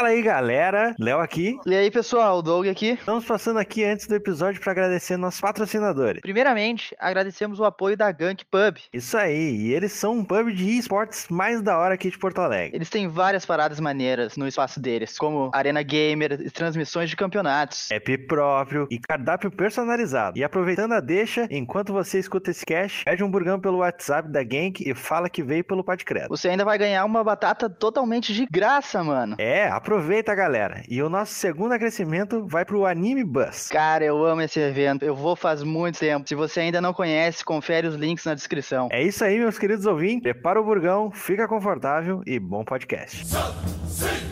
Fala aí, galera. Léo aqui. E aí, pessoal, o Doug aqui. Estamos passando aqui antes do episódio para agradecer nossos patrocinadores. Primeiramente, agradecemos o apoio da Gank Pub. Isso aí, e eles são um pub de esportes mais da hora aqui de Porto Alegre. Eles têm várias paradas maneiras no espaço deles, como Arena Gamer e transmissões de campeonatos. App próprio e cardápio personalizado. E aproveitando a deixa, enquanto você escuta esse cast, pede um burgão pelo WhatsApp da Gank e fala que veio pelo Podcredo. Você ainda vai ganhar uma batata totalmente de graça, mano. É, aproveita, galera. E o nosso segundo crescimento vai pro Anime Bus. Cara, eu amo esse evento. Eu vou faz muito tempo. Se você ainda não conhece, confere os links na descrição. É isso aí, meus queridos ouvintes. Prepara o burgão, fica confortável e bom podcast. Bom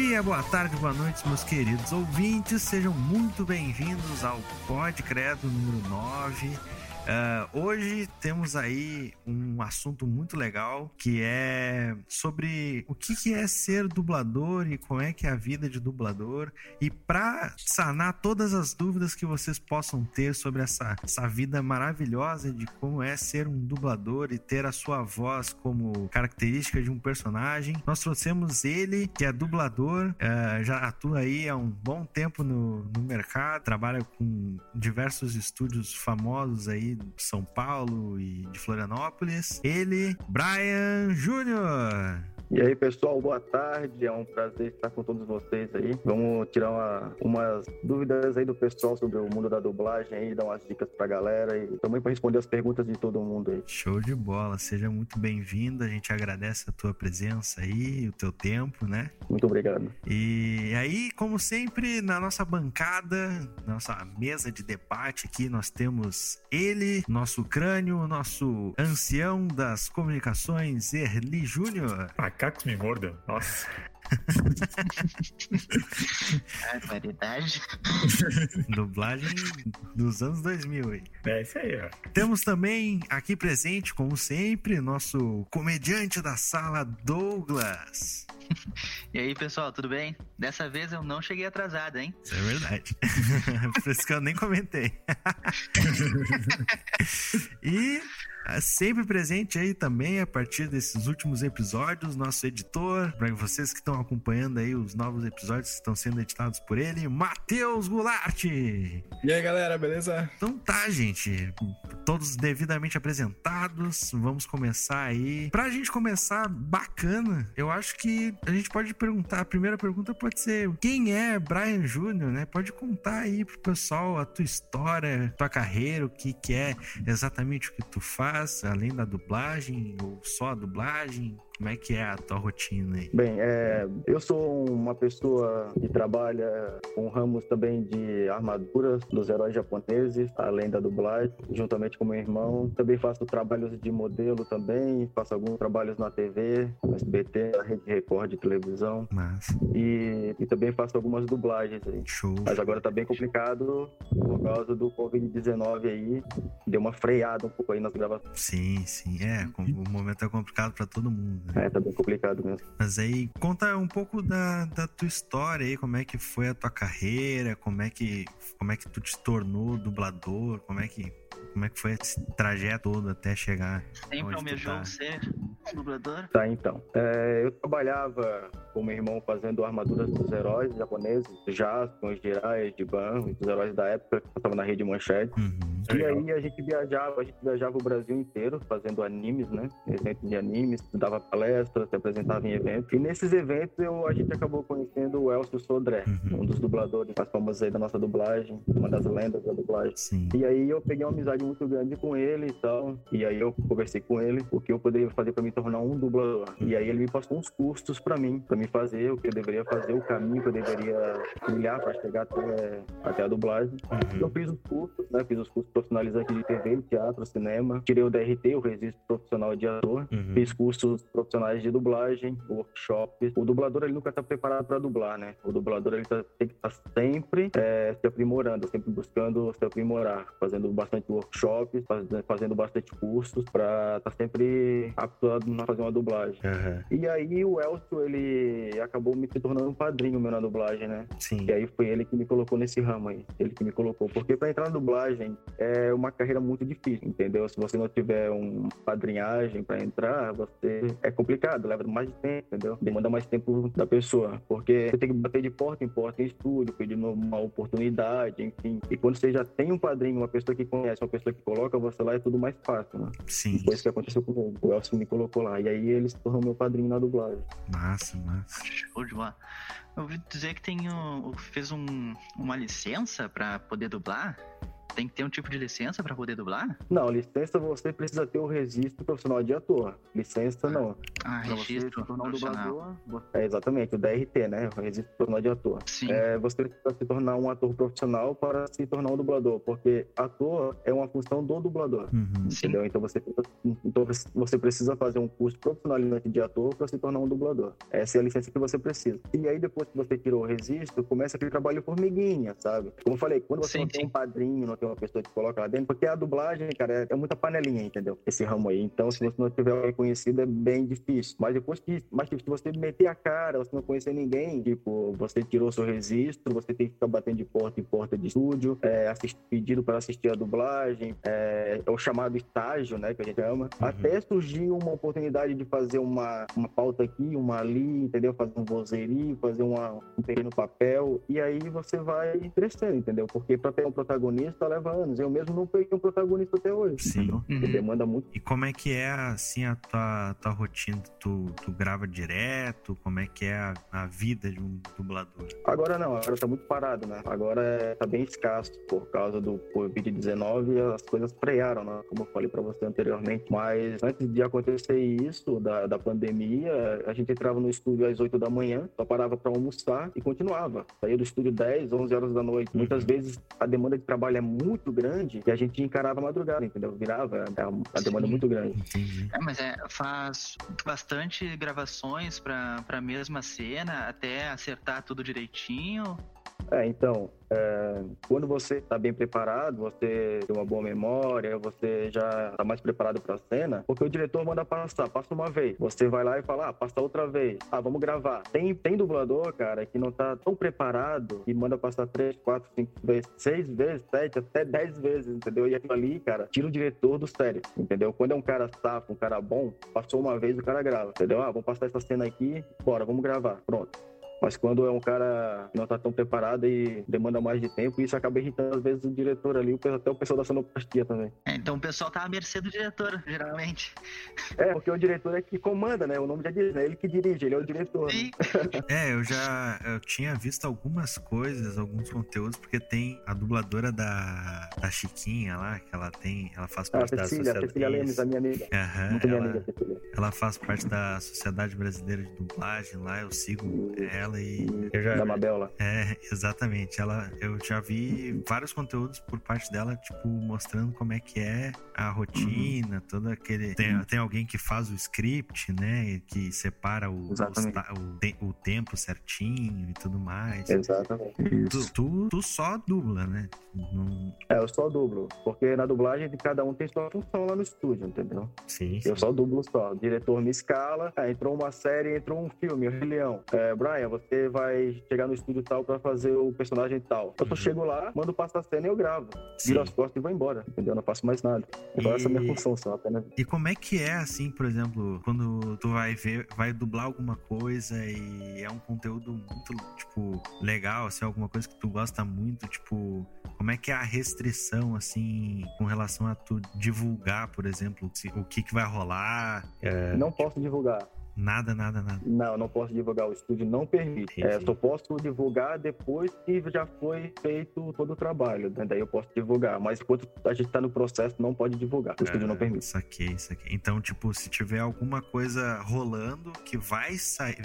dia, boa tarde, boa noite, meus queridos ouvintes. Sejam muito bem-vindos ao Pod Credo número 9. Ah, hoje temos aí um assunto muito legal que é sobre o que, que é ser dublador e como é que é a vida de dublador. E para sanar todas as dúvidas que vocês possam ter sobre essa, essa vida maravilhosa de como é ser um dublador e ter a sua voz como característica de um personagem, nós trouxemos ele, que é dublador, ah, já atua aí há um bom tempo no, no mercado, trabalha com diversos estúdios famosos aí de São Paulo e de Florianópolis. Ele, Brian Júnior. E aí, pessoal, boa tarde. É um prazer estar com todos vocês aí. Vamos tirar uma, umas dúvidas aí do pessoal sobre o mundo da dublagem aí, dar umas dicas pra galera e também para responder as perguntas de todo mundo aí. Show de bola, seja muito bem-vindo. A gente agradece a tua presença aí, o teu tempo, né? Muito obrigado. E aí, como sempre, na nossa bancada, nossa mesa de debate aqui, nós temos ele, nosso crânio, nosso ancião das comunicações, Erli Júnior. Macacos me mordam. Nossa. Barbaridade. Dublagem dos anos 2000 aí. É isso aí, ó. Temos também aqui presente, como sempre, nosso comediante da sala, Douglas. E aí, pessoal, tudo bem? Dessa vez eu não cheguei atrasado, hein? Isso é verdade. Por isso que eu nem comentei. e sempre presente aí também a partir desses últimos episódios, nosso editor, para vocês que estão acompanhando aí os novos episódios que estão sendo editados por ele, Matheus Goulart. E aí, galera, beleza? Então tá, gente. Todos devidamente apresentados. Vamos começar aí. Pra gente começar bacana, eu acho que a gente pode perguntar. A primeira pergunta pode ser: quem é Brian Júnior, né? Pode contar aí pro pessoal a tua história, tua carreira, o que, que é exatamente o que tu faz, além da dublagem ou só a dublagem. Como é que é a tua rotina aí? Bem, é, eu sou uma pessoa que trabalha com ramos também de armaduras dos heróis japoneses, além da dublagem, juntamente com meu irmão. Também faço trabalhos de modelo também, faço alguns trabalhos na TV, no SBT, na Rede Record de televisão. Mas, E, e também faço algumas dublagens aí. show. Mas agora tá bem complicado por causa do Covid-19 aí. Deu uma freada um pouco aí nas gravações. Sim, sim. É, o momento é complicado pra todo mundo. É, tá bem complicado mesmo. Mas aí, conta um pouco da, da tua história aí, como é que foi a tua carreira, como é que, como é que tu te tornou dublador, como é que, como é que foi esse trajeto todo até chegar Sempre almejou tá. ser dublador? Tá, então. É, eu trabalhava com meu irmão fazendo armaduras dos heróis japoneses, Jaspion, Jiraiya, Jiban, os heróis da época que passavam na rede Manchete. Uhum. E Legal. aí a gente viajava, a gente viajava o Brasil inteiro fazendo animes, né? Eventos de animes, dava palestras, se apresentava em eventos. E nesses eventos eu, a gente acabou conhecendo o Elcio Sodré, Uhum. um dos dubladores mais famosos aí da nossa dublagem, uma das lendas da dublagem. Sim. E aí eu peguei uma amizade muito grande com ele e tal. E aí eu conversei com ele o que eu poderia fazer para me tornar um dublador. E aí ele me passou uns cursos para mim, para me fazer o que eu deveria fazer, o caminho que eu deveria trilhar para chegar até, até a dublagem. Uhum. Eu fiz os cursos, né? Fiz os cursos profissionalizante de TV, teatro, cinema. Tirei o DRT, o registro profissional de ator. Uhum. Fiz cursos profissionais de dublagem, workshops. O dublador ele nunca está preparado para dublar, né? O dublador ele tá, tem que estar tá sempre é, se aprimorando, sempre buscando se aprimorar, fazendo bastante workshops, fazendo bastante cursos para estar tá sempre apto a fazer uma dublagem. Uhum. E aí o Elcio, ele acabou me se tornando um padrinho meu na dublagem, né? Sim. E aí foi ele que me colocou nesse ramo aí. Ele que me colocou. Porque para entrar na dublagem é uma carreira muito difícil, entendeu? Se você não tiver um padrinhagem para entrar, você é complicado, leva mais tempo, entendeu? Demanda mais tempo da pessoa. Porque você tem que bater de porta em porta em estúdio, pedindo uma oportunidade, enfim. E quando você já tem um padrinho, uma pessoa que conhece, uma pessoa que coloca você lá, é tudo mais fácil, né? Sim. Foi isso que aconteceu comigo. O Elcio me colocou lá. E aí ele se tornou meu padrinho na dublagem. Massa, massa. Show de bola. Eu ouvi dizer que tem um, fez um, uma licença para poder dublar. Tem que ter um tipo de licença para poder dublar? Não, licença você precisa ter o registro profissional de ator. Licença ah. não. Ah, pra registro você um dublador. É exatamente, o DRT, né? O registro profissional de ator. Sim. É, você precisa se tornar um ator profissional para se tornar um dublador, porque ator é uma função do dublador. Uhum. Entendeu? Então você, então você precisa fazer um curso profissionalizante de ator para se tornar um dublador. Essa é a licença que você precisa. E aí, depois que você tirou o registro, começa aquele trabalho formiguinha, sabe? Como eu falei, quando você sim, não tem sim. um padrinho, não tem uma pessoa que coloca lá dentro, porque a dublagem, cara, é, é muita panelinha, entendeu? Esse ramo aí. Então, se você não tiver reconhecido, é bem difícil. Mas depois que, mas se você meter a cara, você não conhecer ninguém, tipo, você tirou seu registro, você tem que ficar batendo de porta em porta de estúdio, é, pedido para assistir a dublagem, é, é, o chamado estágio, né, que a gente ama. Uhum. Até surgiu uma oportunidade de fazer uma, uma pauta aqui, uma ali, entendeu? Fazer um vozerio, fazer uma, um pequeno papel, e aí você vai crescendo, entendeu? Porque para ter um protagonista leva anos eu mesmo não peguei um protagonista até hoje. Sim. Uhum. demanda muito. E como é que é, assim, a tua, tua rotina? Tu, tu grava direto? Como é que é a, a vida de um dublador? Agora não, agora tá muito parado, né? Agora é, tá bem escasso por causa do Covid-19 as coisas frearam, né? Como eu falei pra você anteriormente. Mas antes de acontecer isso, da, da pandemia, a gente entrava no estúdio às 8 da manhã, só parava pra almoçar e continuava. Saía do estúdio 10, 11 horas da noite. Muitas uhum. vezes a demanda de trabalho é muito grande grande e a gente encarava a madrugada, entendeu? Virava a, a demanda muito grande. É, mas é, faz bastante gravações para a mesma cena até acertar tudo direitinho. É, então, é, quando você está bem preparado, você tem uma boa memória, você já está mais preparado para a cena, porque o diretor manda passar, passa uma vez. Você vai lá e fala, ah, passa outra vez. Ah, vamos gravar. Tem, tem dublador, cara, que não está tão preparado e manda passar três, quatro, cinco vezes, seis vezes, sete, até dez vezes, entendeu? E aquilo ali, cara, tira o diretor do sério, entendeu? Quando é um cara safo, um cara bom, passou uma vez, o cara grava, entendeu? Ah, vamos passar essa cena aqui, bora, vamos gravar. Pronto. Mas quando é um cara que não está tão preparado e demanda mais de tempo, isso acaba irritando às vezes o diretor ali, até o pessoal da sonoplastia também. É, então o pessoal tá à mercê do diretor, geralmente. É, porque o diretor é que comanda, né? O nome já diz, é ele que dirige, ele é o diretor. Sim. Né? é, eu já eu tinha visto algumas coisas, alguns conteúdos, porque tem a dubladora da, da Chiquinha lá, que ela tem, ela faz parte ah, da Cecília, sociedade. Cecília Lemes, a minha amiga. Aham, Muito ela, minha amiga, Cecília. ela faz parte da Sociedade Brasileira de Dublagem lá, eu sigo ela dela e eu já, da Mabel lá. É, exatamente. Ela, eu já vi vários conteúdos por parte dela, tipo, mostrando como é que é a rotina, uhum. todo aquele. Tem, tem alguém que faz o script, né? Que separa o, o, o, tempo certinho e tudo mais. Exatamente. Tu, tu, tu, só dubla, né? Não... É, eu só dublo. Porque na dublagem de cada um tem sua função lá no estúdio, entendeu? Sim. Eu só dublo só. O diretor me escala, é, entrou uma série, entrou um filme, o Leão. É, Brian, você você vai chegar no estúdio tal para fazer o personagem tal. Eu só uhum. chego lá, mando passar a cena e eu gravo. Sim. Viro as costas e vou embora, entendeu? Eu não faço mais nada. Agora e... essa é a minha função só, apenas. E como é que é, assim, por exemplo, quando tu vai ver, vai dublar alguma coisa e é um conteúdo muito, tipo, legal, assim, alguma coisa que tu gosta muito, tipo, como é que é a restrição, assim, com relação a tu divulgar, por exemplo, o que que vai rolar? É... Não posso divulgar. Nada, nada, nada. Não, não posso divulgar. O estúdio não permite. É, só posso divulgar depois que já foi feito todo o trabalho. Né? Daí eu posso divulgar. Mas enquanto a gente tá no processo, não pode divulgar. O estúdio não permite. Saquei, saquei. Então, tipo, se tiver alguma coisa rolando que vai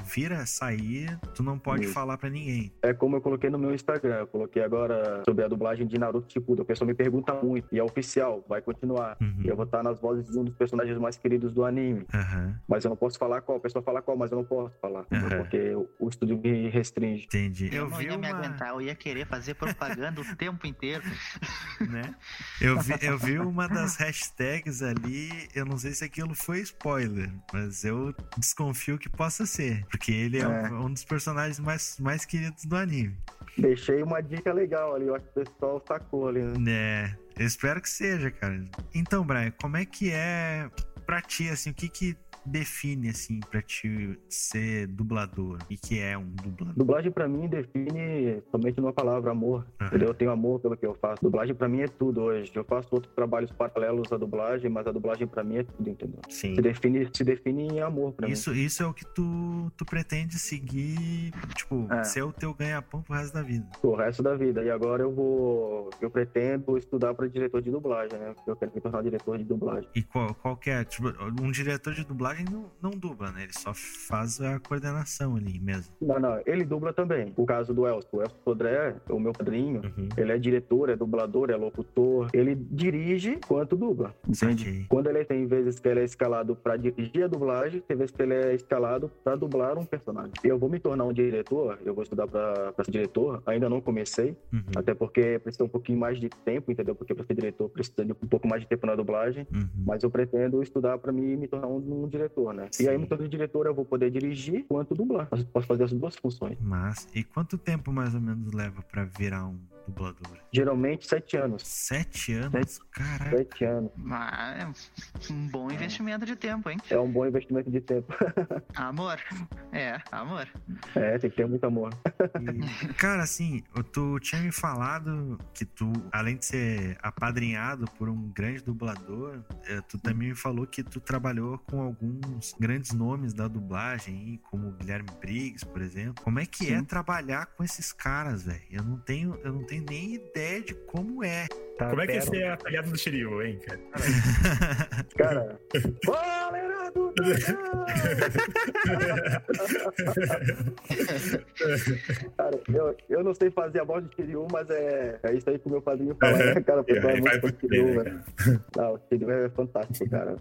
vir a sair, tu não pode Isso. falar pra ninguém. É como eu coloquei no meu Instagram. Eu coloquei agora sobre a dublagem de Naruto Shippuden. O pessoal me pergunta muito. E é oficial, vai continuar. Uhum. E eu vou estar nas vozes de um dos personagens mais queridos do anime. Aham, Mas eu não posso falar qual. Pessoa fala qual, mas eu não posso falar. Aham. Porque o, estúdio me restringe. entendi. Eu, Eu não vi ia me uma... aguentar, eu ia querer fazer propaganda o tempo inteiro. né? Eu vi, eu vi uma das hashtags ali, eu não sei se aquilo foi spoiler, mas eu desconfio que possa ser, porque ele é, É. Um, um dos personagens mais, mais queridos do anime. Deixei uma dica legal ali. Eu acho que o pessoal sacou ali. Né? É, eu espero que seja, cara. Então, Brian, como é que é pra ti, assim, o que que define, assim, pra ti ser dublador? E que é um dublador? Dublagem pra mim define somente numa palavra, amor. Aham. Entendeu? Eu tenho amor pelo que eu faço. Dublagem pra mim é tudo hoje. Eu faço outros trabalhos paralelos à dublagem, mas a dublagem pra mim é tudo, entendeu? Sim. Se define, se define em amor pra Isso, isso é o que tu, tu pretende seguir, tipo, É. ser o teu ganha-pão pro resto da vida. mim. O resto da vida. E agora eu vou. Eu pretendo estudar pra diretor de dublagem, né? Porque eu quero me tornar diretor de dublagem. E qual, qual que é? Tipo, um diretor de dublagem não, não dubla, né? Ele só faz a coordenação ali mesmo. Não, não, ele dubla também. O caso do Elcio. O Elcio Sodré, o meu padrinho, Uhum. ele é diretor, é dublador, é locutor. Ele dirige quanto dubla. Entende? Saquei. Quando ele tem vezes que ele é escalado pra dirigir a dublagem, tem vezes que ele é escalado pra dublar um personagem. Eu vou me tornar um diretor, eu vou estudar pra, pra ser diretor, ainda não comecei, Uhum. até porque precisa um pouquinho mais de tempo, entendeu? Porque pra ser diretor precisa de um pouco mais de tempo na dublagem. Uhum. Mas eu pretendo estudar pra mim me tornar um, um diretor, né? Sim. E aí, tornando diretor, eu vou poder dirigir quanto dublar. Eu posso fazer as duas funções. Mas, e quanto tempo mais ou menos leva pra virar um dublador? Geralmente, sete anos. Sete anos? Caraca. Sete anos. Mas é um bom investimento de tempo, hein? É um bom investimento de tempo. Amor. É, amor. É, tem que ter muito amor. E, cara, assim, tu tinha me falado que tu, além de ser apadrinhado por um grande dublador, eh, tu também me falou que tu trabalhou com alguns grandes nomes da dublagem, como o Guilherme Briggs, por exemplo. Como é que é Sim. trabalhar com esses caras, velho? Eu não tenho, eu não tenho nem ideia de como é. Tá, Como é que é pera. ser a pegada do Shiryu, hein, cara? Cara, galera do Cara, eu, eu não sei fazer a voz de Kiryu, mas é, é isso aí que o meu padrinho fala. né? Cara, pessoal é muito bem, né, velho. Não, o Kiryu é fantástico, cara.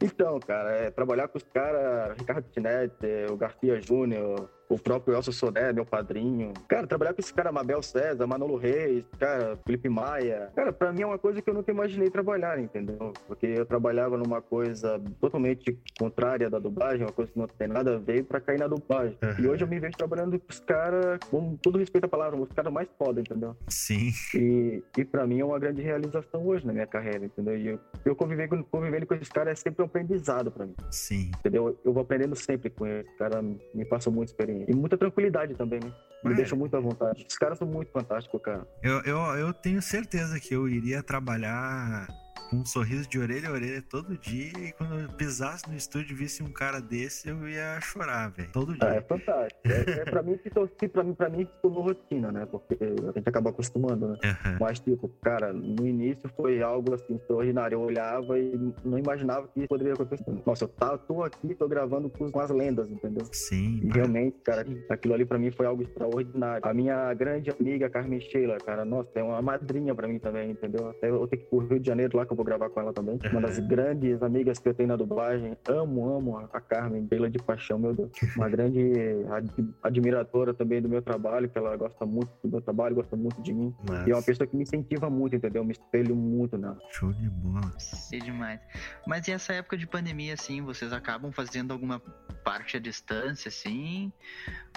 Então, cara, é, trabalhar com os caras, Ricardo Tinete, o Garcia Júnior, o próprio Elcio Sodé, meu padrinho. Cara, trabalhar com esse cara, Mabel César, Manolo Reis, cara, Felipe Maia. Cara, pra mim é uma coisa que eu nunca imaginei trabalhar, entendeu? Porque eu trabalhava numa coisa totalmente contrária da dublagem, uma coisa que não tem nada a ver pra cair na dublagem. Uhum. E hoje eu me vejo trabalhando com os caras, com todo respeito à palavra, os caras mais foda, entendeu? Sim. E, e para mim é uma grande realização hoje na minha carreira, entendeu? E eu, eu conviver com, convivendo com esses caras é sempre um aprendizado para mim, Sim. entendeu? Eu vou aprendendo sempre com eles. Os caras me passam muita experiência. E muita tranquilidade também, né? Me É. deixam muito à vontade. Os caras são muito fantásticos, cara. Eu, eu, eu tenho certeza que eu iria trabalhar com um sorriso de orelha a orelha todo dia e quando eu pisasse no estúdio e visse um cara desse, eu ia chorar, velho. Todo Ah, é dia. fantástico. É, é para mim que to- que pra mim, pra mim tornou rotina, né? Porque a gente acaba acostumando, né? Aham. Mas, tipo, cara, no início foi algo assim extraordinário. Eu olhava e não imaginava que isso poderia acontecer. Nossa, eu tá, tô aqui, tô gravando com, com as lendas, entendeu? Sim. E realmente, cara, aquilo ali pra mim foi algo extraordinário. A minha grande amiga Carmen Sheila, cara, nossa, é uma madrinha pra mim também, entendeu? Até eu tenho que ir pro Rio de Janeiro lá que eu vou gravar com ela também. Uma das grandes amigas que eu tenho na dublagem. Amo, amo a Carmen, Sheila de paixão, meu Deus. Uma grande ad- admiradora também do meu trabalho, que ela gosta muito do meu trabalho, gosta muito de mim. Mas, E é uma pessoa que me incentiva muito, entendeu? Eu me espelho muito nela. Show de bola. Sei demais. Mas e essa época de pandemia, assim, vocês acabam fazendo alguma parte à distância, assim?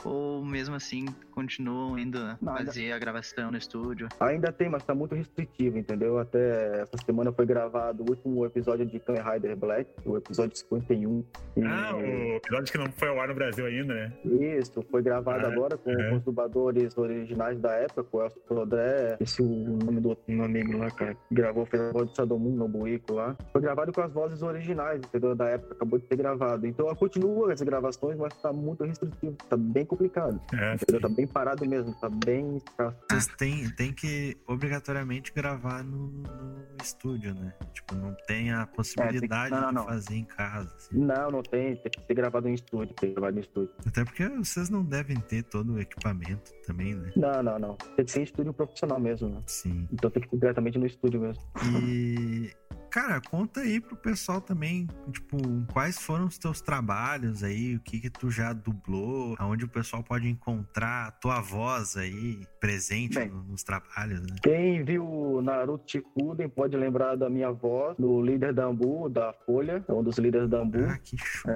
Ou mesmo assim continuam indo Não, ainda- fazer a gravação no estúdio? Ainda tem, mas tá muito restritivo, entendeu? Até essa semana foi gravado o último episódio de Kamen Rider Black, o episódio 51. E... Ah, o episódio que não foi ao ar no Brasil ainda, né? Isso, foi gravado Ah, agora com, é. com os dubladores originais da época, com o Elcio Sodré, esse é o nome do outro amigo lá, cara, que gravou, fez a voz do Sadomun no Buico lá. Foi gravado com as vozes originais, entendeu? Da época, acabou de ser gravado. Então, continua as gravações, mas tá muito restritivo, tá bem complicado. É. Entendeu? Tá bem parado mesmo, tá bem escasso. Vocês têm, têm que obrigatoriamente gravar no, no estúdio, né? Tipo, não tem a possibilidade não, não, de fazer em casa. assim. Não, não tem, tem que ser gravado em estúdio, tem que gravado em estúdio. Até porque vocês não devem ter todo o equipamento também, né? Não, não, não. Tem que ser em estúdio profissional mesmo, né? Sim. Então tem que ser diretamente no estúdio mesmo. E, cara, conta aí pro pessoal também, tipo, quais foram os teus trabalhos aí, o que que tu já dublou, aonde o pessoal pode encontrar a tua voz aí presente Bem. no- nos trabalhos, né? Quem viu Naruto Shippuden pode lembrar da minha voz, do líder da Ambu, da Folha, é um dos líderes da Ambu. Ah, que show.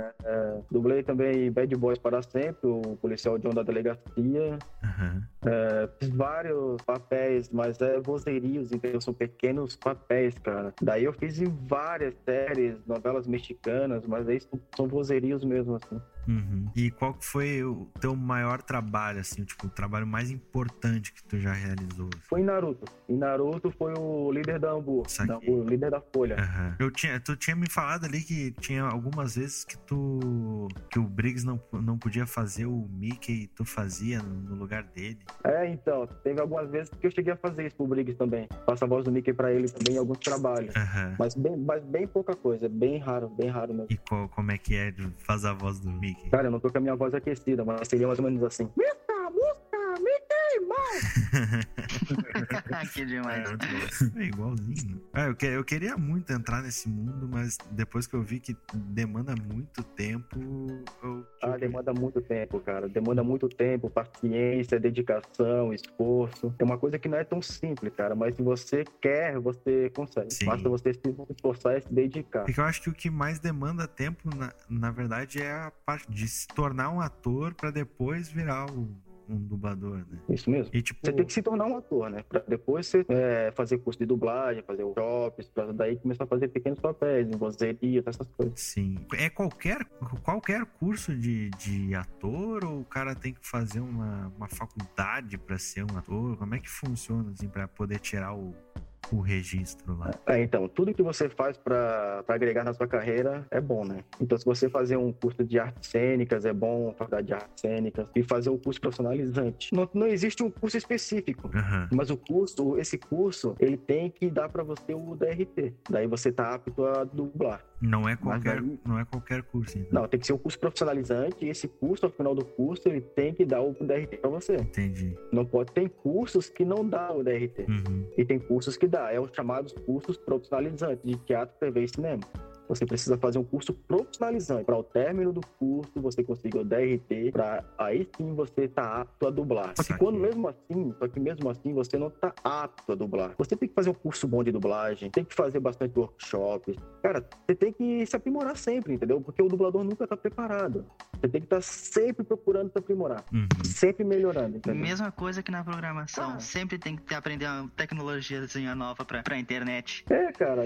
Dublei também Bad Boys para sempre, o policial John da delegacia. Aham. É, fiz vários papéis, mas é vozerios, entendeu? São pequenos papéis, cara. Daí eu fiz várias séries, novelas mexicanas, mas aí são, são vozerios mesmo, assim. Uhum. E qual que foi o teu maior trabalho, assim, tipo, o trabalho mais importante que tu já realizou? assim? Foi em Naruto. Em Naruto foi o líder da Ambu, da Ambu, o líder da Folha. Aham. Eu tinha, tu tinha me falado ali que tinha algumas vezes que tu que o Briggs não, não podia fazer o Mickey e tu fazia no, lugar dele. É, então, teve algumas vezes que eu cheguei a fazer isso pro Briggs também. Passa a voz do Mickey pra ele também em alguns trabalhos. Aham. Mas bem, mas bem pouca coisa, bem raro, bem raro mesmo. E qual- como é que é de fazer a voz do Mickey? Cara, eu não tô com a minha voz aquecida, mas seria mais ou menos assim. Mouse! que demais. É, bom. É igualzinho. Ah, eu, que- eu queria muito entrar nesse mundo, mas depois que eu vi que demanda muito tempo, eu. Ah, demanda muito tempo, cara. Demanda muito tempo, paciência, dedicação, esforço. É uma coisa que não é tão simples, cara. Mas se você quer, você consegue. Sim. Basta você se esforçar e se dedicar. Porque eu acho que o que mais demanda tempo, na, na verdade, é a parte de se tornar um ator pra depois virar o- um dublador, né? Isso mesmo. E tipo, Você tem que se tornar um ator, né? Pra depois você é, fazer curso de dublagem, fazer workshops, pra daí começar a fazer pequenos papéis, em vozeria, essas coisas. sim. É qualquer, qualquer curso de, de ator ou o cara tem que fazer uma, uma faculdade pra ser um ator? Como é que funciona, assim, pra poder tirar o, o registro lá? É, então, tudo que você faz pra pra agregar na sua carreira é bom, né? Então, se você fazer um curso de artes cênicas, é bom, faculdade de artes cênicas, e fazer o curso profissionalizante. Não, não existe um curso específico. Aham. Mas o curso, esse curso, ele tem que dar pra você o DRT. Daí você tá apto a dublar. Não é qualquer, aí- não é qualquer curso, então. Não, tem que ser um curso profissionalizante e esse curso, ao final do curso, ele tem que dar o DRT pra você. Entendi. Não pode ter cursos que não dá o DRT. Uhum. E tem cursos que dá, é os chamados cursos profissionalizantes de teatro, TV e cinema. Você precisa fazer um curso profissionalizante. Para o término do curso, você conseguir o DRT, para aí sim você tá apto a dublar. Só que quando mesmo assim, só que mesmo assim você não tá apto a dublar. Você tem que fazer um curso bom de dublagem, tem que fazer bastante workshops. Cara, você tem que se aprimorar sempre, entendeu? Porque o dublador nunca tá preparado. Você tem que estar sempre procurando se aprimorar, Uhum. sempre melhorando, entendeu? Mesma coisa que na programação. Ah. Sempre tem que ter- aprender uma tecnologiazinha nova pra, pra internet. É, cara.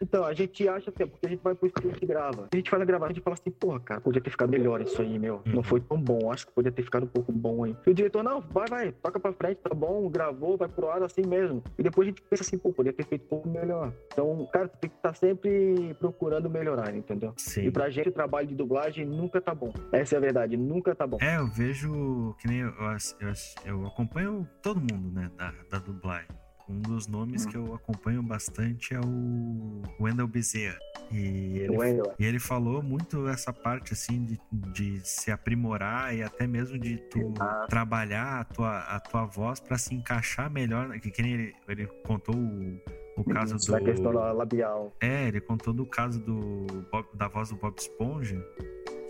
Então, a gente acha que é porque a gente vai pro estúdio e grava. A gente faz a gravação, a gente fala assim, porra, cara, podia ter ficado melhor isso aí, meu. Uhum. Não foi tão bom, acho que podia ter ficado um pouco bom aí. E o diretor, não, vai, vai, toca pra frente, tá bom, gravou, vai pro ar assim mesmo. E depois a gente pensa assim, pô, podia ter feito um pouco melhor. Então, cara, tem que estar sempre procurando melhorar, entendeu? Sim. E pra gente, o trabalho de dublagem nunca tá bom. Essa é a verdade, nunca tá bom. É, eu vejo que nem eu, eu, eu acompanho todo mundo, né, da, da dublagem. Um dos nomes que eu acompanho bastante é o Wendell Bezerra. E ele, Wendell. e ele falou muito essa parte, assim, de, de se aprimorar e até mesmo de tu trabalhar a tua, a tua voz pra se encaixar melhor. né, Que, que nem ele, ele contou o, o caso Da questão do... da labial. É, ele contou do caso do Bob- da voz do Bob Esponja,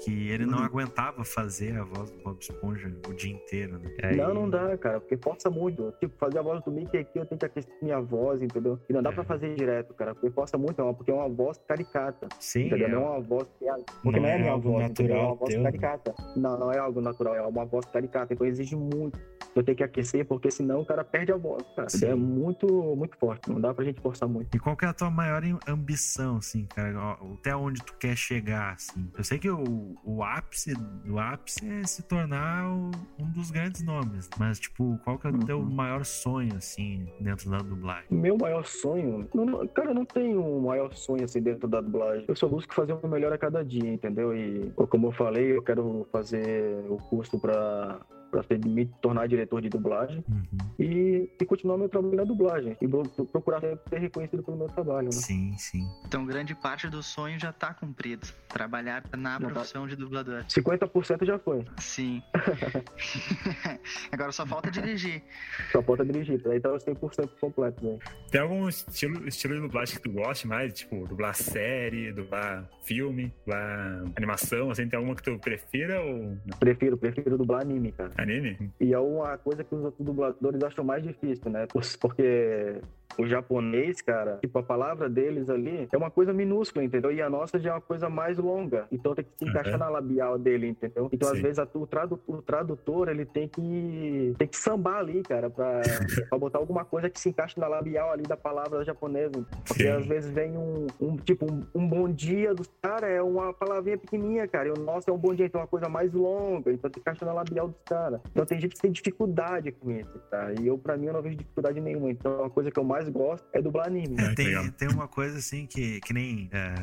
que ele não Uhum. aguentava fazer a voz do Bob Esponja o dia inteiro, né? Aí- Não, não dá, cara, porque força muito. Tipo, fazer a voz do Mickey aqui, eu tenho que aquecer minha voz, entendeu? E não dá É. pra fazer direto, cara, porque força muito, é porque é uma voz caricata. Sim, Entendeu? é, Não é uma voz que é, porque Não não, é é algo voz, entendeu? é natural uma voz teu, né? caricata. Não, não é algo natural, é uma voz caricata, então exige muito. Eu tenho que aquecer, porque senão o cara perde a voz, cara. Sim. É muito, muito forte, não dá pra gente forçar muito. E qual que é a tua maior am- ambição, assim, cara? Até onde tu quer chegar, assim? Eu sei que o, o ápice do ápice é se tornar o- um dos grandes nomes, mas, tipo, qual que é o teu Uhum. maior sonho, assim, dentro da dublagem? Meu maior sonho, não- não- cara, eu não tenho um maior sonho assim dentro da dublagem. Eu só busco fazer o melhor a cada dia, entendeu? E como eu falei, eu quero fazer o curso pra para me tornar diretor de dublagem Uhum. e, e continuar meu trabalho na dublagem e pro- procurar ser reconhecido pelo meu trabalho, né? Sim, sim. Então, grande parte do sonho já tá cumprido. Trabalhar na Já tá. profissão de dublador. 50% já foi. Sim. Agora só falta dirigir. Só falta dirigir, aí tá os 100% completos aí. Tem algum estilo, estilo de dublagem que tu goste mais? Tipo, dublar série, dublar filme, dublar animação, assim, tem alguma que tu prefira ou? Prefiro, prefiro dublar anime, cara. Anime? E é uma coisa que os dubladores acham mais difícil, né? Porque o japonês, cara, tipo, a palavra deles ali é uma coisa minúscula, entendeu? E a nossa já é uma coisa mais longa. Então tem que se encaixar Uhum. na labial dele, entendeu? Então, às Sim. vezes, a- o, tradu- o tradutor, ele tem que, tem que sambar ali, cara, pra, pra botar alguma coisa que se encaixe na labial ali da palavra japonesa. Porque Sim. às vezes vem um, um tipo, um, um bom dia dos caras, é uma palavrinha pequenininha, cara. E o nosso é um bom dia, então é uma coisa mais longa. Então tem que encaixar na labial dos caras. Então tem gente que tem dificuldade com isso, cara. E eu, pra mim, eu não vejo dificuldade nenhuma. Então a coisa que eu mais gosto é dublar anime. É, tem, tem uma coisa assim que, que nem. é,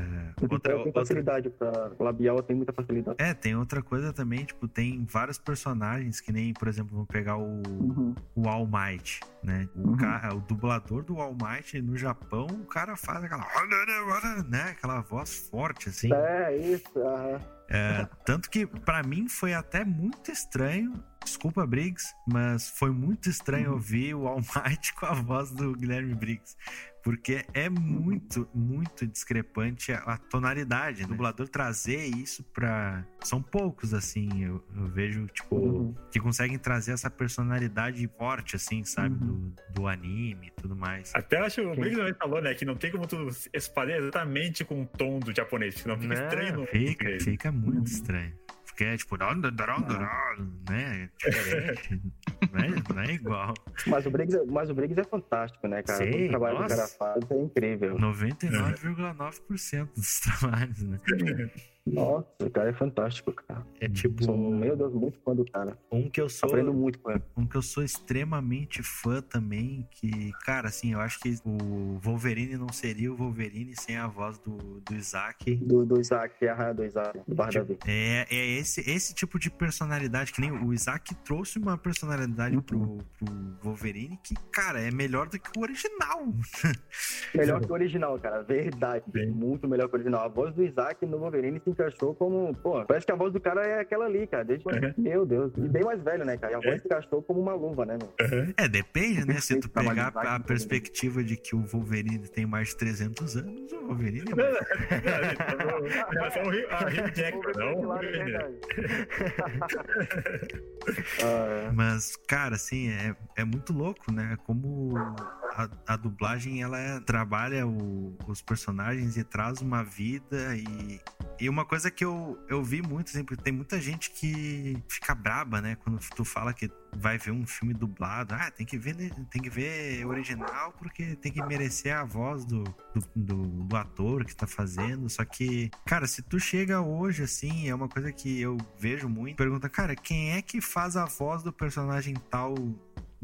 Outra, outra, eu tenho outra, facilidade pra labial, tenho muita facilidade. é, tem outra coisa também, tipo, tem vários personagens que nem, por exemplo, vamos pegar o, o All Might, né? O, Uhum. cara, o dublador do All Might no Japão, o cara faz aquela, né? Aquela voz forte, assim. É, isso. aham. É, tanto que pra mim foi até muito estranho. Desculpa, Briggs, mas foi muito estranho Uhum. ouvir o All Might com a voz do Guilherme Briggs. Porque é muito, muito discrepante a, a tonalidade. né? O dublador trazer isso pra. São poucos, assim. Eu, eu vejo, tipo, Uhum. que conseguem trazer essa personalidade forte, assim, sabe? Uhum. Do, do anime e tudo mais. Até acho que o Briggs também falou, né? Que não tem como tu espalhar exatamente com o tom do japonês, senão fica Né? estranho Fica, fica muito Uhum. estranho. Porque é tipo, né? Diferente. não, é, não é igual. Mas o, Briggs, é- mas o Briggs é fantástico, né, cara? Sim, Todo o trabalho que o nossa. cara faz é incrível. 99,9% dos trabalhos, né? Nossa, o cara é fantástico, cara. É tipo Sou, meu Deus, muito fã do cara. um que eu sou. Aprendo muito com ele. Um que eu sou extremamente fã também, que, cara, assim, eu acho que o Wolverine não seria o Wolverine sem a voz do, do Isaac. Do, do Isaac, a do Isaac, do Bar Davi. É, é esse, esse tipo de personalidade, que nem o Isaac trouxe uma personalidade Uhum. pro, pro Wolverine que, cara, é melhor do que o original. Melhor que o original, cara. Verdade. Sim. Muito melhor que o original. A voz do Isaac no Wolverine se como. Pô, parece que a voz do cara é aquela ali, cara. Desde... Uhum. Meu Deus. E bem mais velho, né, cara? E a voz É. se encaixou como uma luva, né, meu? É, depende, né? Se tu pegar a perspectiva de que o Wolverine tem mais de 300 anos, o Wolverine é Não, mais... não, não, Hugh- Jackman, não. Claro, é verdade. Ah, Mas, cara, assim, é, é muito louco, né? Como a, a dublagem, ela é- trabalha o- os personagens e traz uma vida e... E uma coisa que eu, eu vi muito, assim, porque tem muita gente que fica braba, né? Quando tu fala que vai ver um filme dublado. Ah, tem que ver, né, tem que ver original porque tem que merecer a voz do, do, do, do ator que tá fazendo. Só que, cara, se tu chega hoje, assim, é uma coisa que eu vejo muito. Pergunta, cara, quem é que faz a voz do personagem tal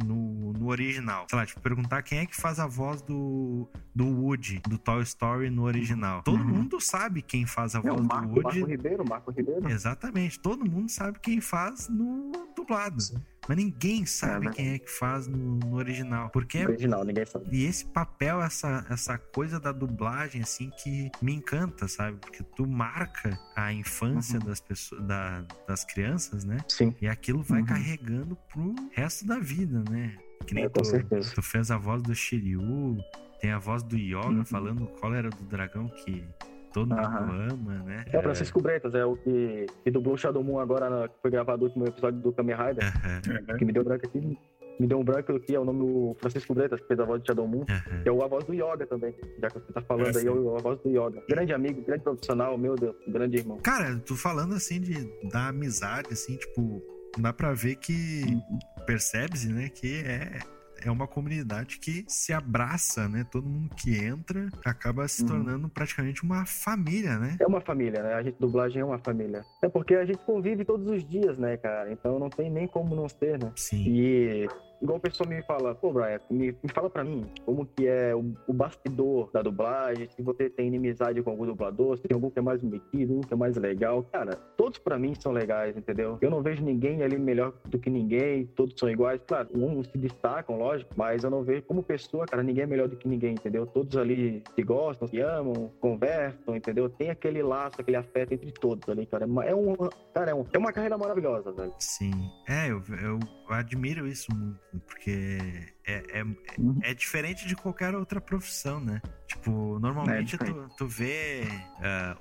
no, no original. Sei lá, tipo, perguntar quem é que faz a voz do, do Woody, do Toy Story no original. Todo Uhum. mundo sabe quem faz a é voz o do Marco, Woody. Marco Ribeiro, Marco Ribeiro. Exatamente, todo mundo sabe quem faz no dublado. Sim. Mas ninguém sabe né? quem é que faz no, no original. Porque é Original, ninguém sabe. e esse papel, essa, essa coisa da dublagem, assim, que me encanta, sabe? Porque tu marca a infância Uhum. das pessoas, da- das crianças, né? Sim. E aquilo vai Uhum. carregando pro resto da vida, né? Que nem É, com tu, certeza. tu fez a voz do Shiryu, tem a voz do Yoga Uhum. falando qual era do dragão que todo mundo ama, né? É o Francisco Bretas, é o que, que dublou o Shadow Moon agora, na, que foi gravado o último episódio do Kamen Rider. Aham, Que me deu branco aqui. Me deu um branco aqui, é o nome do Francisco Bretas, que fez a voz de Shadow Moon. Que é o a voz do Yoga também. Já que você tá falando É, aí, é o- a voz do Yoga. Grande amigo, grande profissional, meu Deus, grande irmão. Cara, tu falando assim de da amizade, assim, tipo, dá pra ver que percebe-se, né, que é é uma comunidade que se abraça, né? Todo mundo que entra acaba se Uhum. tornando praticamente uma família, né? É uma família, né? A gente dublagem é uma família. É porque a gente convive todos os dias, né, cara? Então não tem nem como não ser, né? Sim. E igual o pessoal me fala, pô, Brian, me, me fala pra mim como que é o, o bastidor da dublagem, se você tem inimizade com algum dublador, se tem algum que é mais metido, um que é mais legal. Cara, todos pra mim são legais, entendeu? Eu não vejo ninguém ali melhor do que ninguém, todos são iguais. Claro, uns se destacam, lógico, mas eu não vejo como pessoa, cara, ninguém é melhor do que ninguém, entendeu? Todos ali se gostam, se amam, conversam, entendeu? Tem aquele laço, aquele afeto entre todos ali, cara. É uma, é cara, é, um, é uma carreira maravilhosa, velho. Sim. É, eu, eu admiro isso muito, porque é, é, Uhum. é diferente de qualquer outra profissão, né? Tipo, normalmente É tu, tu vê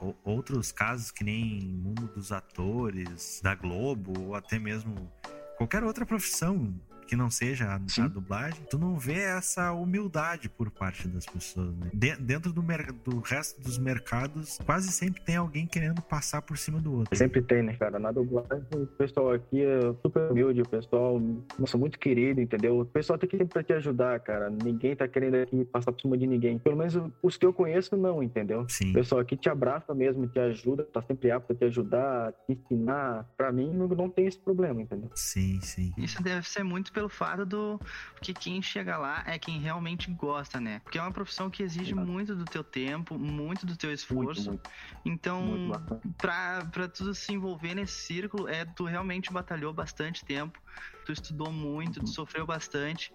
o- outros casos que nem mundo dos atores, da Globo, ou até mesmo qualquer outra profissão que não seja a, a dublagem, tu não vê essa humildade por parte das pessoas, né? De- dentro do, do resto dos mercados, quase sempre tem alguém querendo passar por cima do outro. Sempre tem, né, cara? Na dublagem, o pessoal aqui é super humilde, o pessoal, nossa, muito querido, entendeu? O pessoal tá aqui sempre pra te ajudar, cara. Ninguém tá querendo aqui passar por cima de ninguém. Pelo menos os que eu conheço, não, entendeu? Sim. O pessoal aqui te abraça mesmo, te ajuda, tá sempre apto a te ajudar, te ensinar. Pra mim, não, não tem esse problema, entendeu? Sim, sim. Isso deve ser muito pelo fato do que quem chega lá é quem realmente gosta, né? Porque é uma profissão que exige Exato. muito do teu tempo, muito do teu esforço. Muito, Então, muito, muito bacana. pra, pra tu se envolver nesse círculo, é tu realmente batalhou bastante tempo, tu estudou muito, tu sofreu bastante,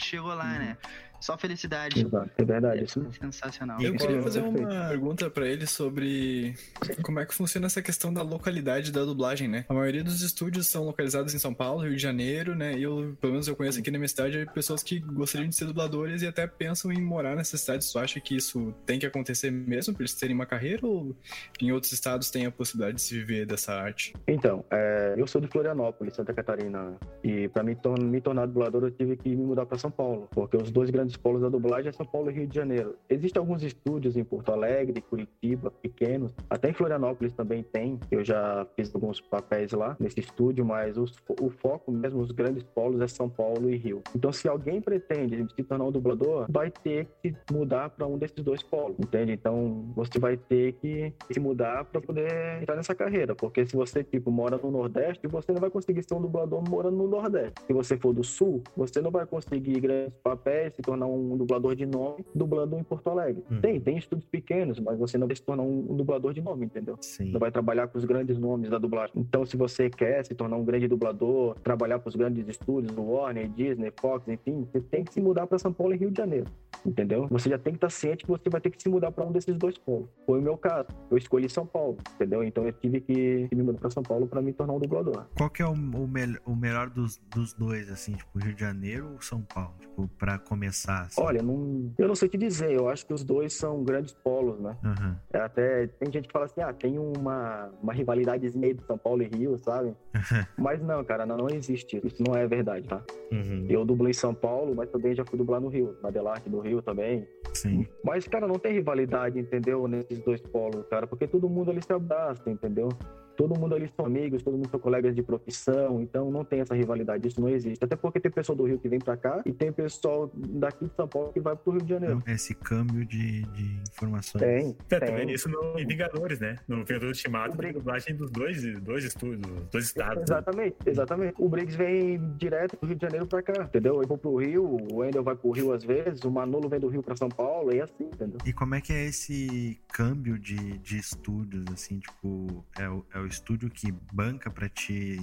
chegou lá, Uhum. né? Só felicidade. Exato, é verdade, isso mesmo. Sensacional. Eu queria é fazer uma pergunta pra ele sobre como é que funciona essa questão da localidade da dublagem, né? A maioria dos estúdios são localizados em São Paulo, Rio de Janeiro, né? E eu, pelo menos eu conheço aqui na minha cidade pessoas que gostariam de ser dubladores e até pensam em morar nessas cidades. Tu acha que isso tem que acontecer mesmo pra eles terem uma carreira ou em outros estados tem a possibilidade de se viver dessa arte? Então, é, eu sou de Florianópolis, Santa Catarina, e para me, tor- me tornar dublador eu tive que me mudar para São Paulo, porque os dois grandes polos da dublagem é São Paulo e Rio de Janeiro. Existem alguns estúdios em Porto Alegre, Curitiba, pequenos, até em Florianópolis também tem. Eu já fiz alguns papéis lá nesse estúdio, mas os o foco mesmo, os grandes polos é São Paulo e Rio. Então, se alguém pretende se tornar um dublador, vai ter que mudar para um desses dois polos, entende? Então, você vai ter que se mudar para poder entrar nessa carreira, porque se você tipo mora no Nordeste, você não vai conseguir ser um dublador morando no Nordeste. Se você for do Sul, você não vai conseguir grandes papéis, se tornar um dublador de nome dublando em Porto Alegre. Hum. Tem, tem estúdios pequenos, mas você não vai se tornar um, dublador de nome, entendeu? Sim. Não vai trabalhar com os grandes nomes da dublagem. Então, se você quer se tornar um grande dublador, trabalhar para os grandes estúdios, Warner, Disney, Fox, enfim, você tem que se mudar para São Paulo e Rio de Janeiro. Entendeu? Você já tem que estar ciente que você vai ter que se mudar para um desses dois polos. Foi o meu caso. Eu escolhi São Paulo, entendeu? Então eu tive que me mudar para São Paulo para me tornar um dublador. Qual que é o, o, mel- o melhor dos, dos dois, assim, tipo, Rio de Janeiro ou São Paulo? Tipo, pra começar, assim. Olha, não, eu não sei te dizer. Eu acho que os dois são grandes polos, né? Aham. É Até tem gente que fala assim, ah, tem uma, uma rivalidadezinha de São Paulo e Rio, sabe? Mas não, cara, não, não existe isso. Isso não é verdade, tá? Uhum. Eu dublei em São Paulo, mas também já fui dublar no Rio, na Delarte do Rio também. Sim. Mas, cara, não tem rivalidade, entendeu? Nesses dois polos, cara, porque todo mundo ali se abraça, entendeu? Todo mundo ali são amigos, todo mundo são colegas de profissão, então não tem essa rivalidade, isso não existe. Até porque tem pessoal do Rio que vem pra cá e tem pessoal daqui de São Paulo que vai pro Rio de Janeiro. Então, esse câmbio de, de informações. Tem, É, tem. isso no em Vingadores, né? No Vingador Ultimato, tem dublagem dos dois, dois estúdios, dos dois estados. né? Exatamente, exatamente. O Briggs vem direto do Rio de Janeiro pra cá, entendeu? Eu vou pro Rio, o Wendel vai pro Rio às vezes, o Manolo vem do Rio pra São Paulo, e assim, entendeu? E como é que é esse câmbio de, de estúdios, assim, tipo, é o, é o estúdio que banca pra te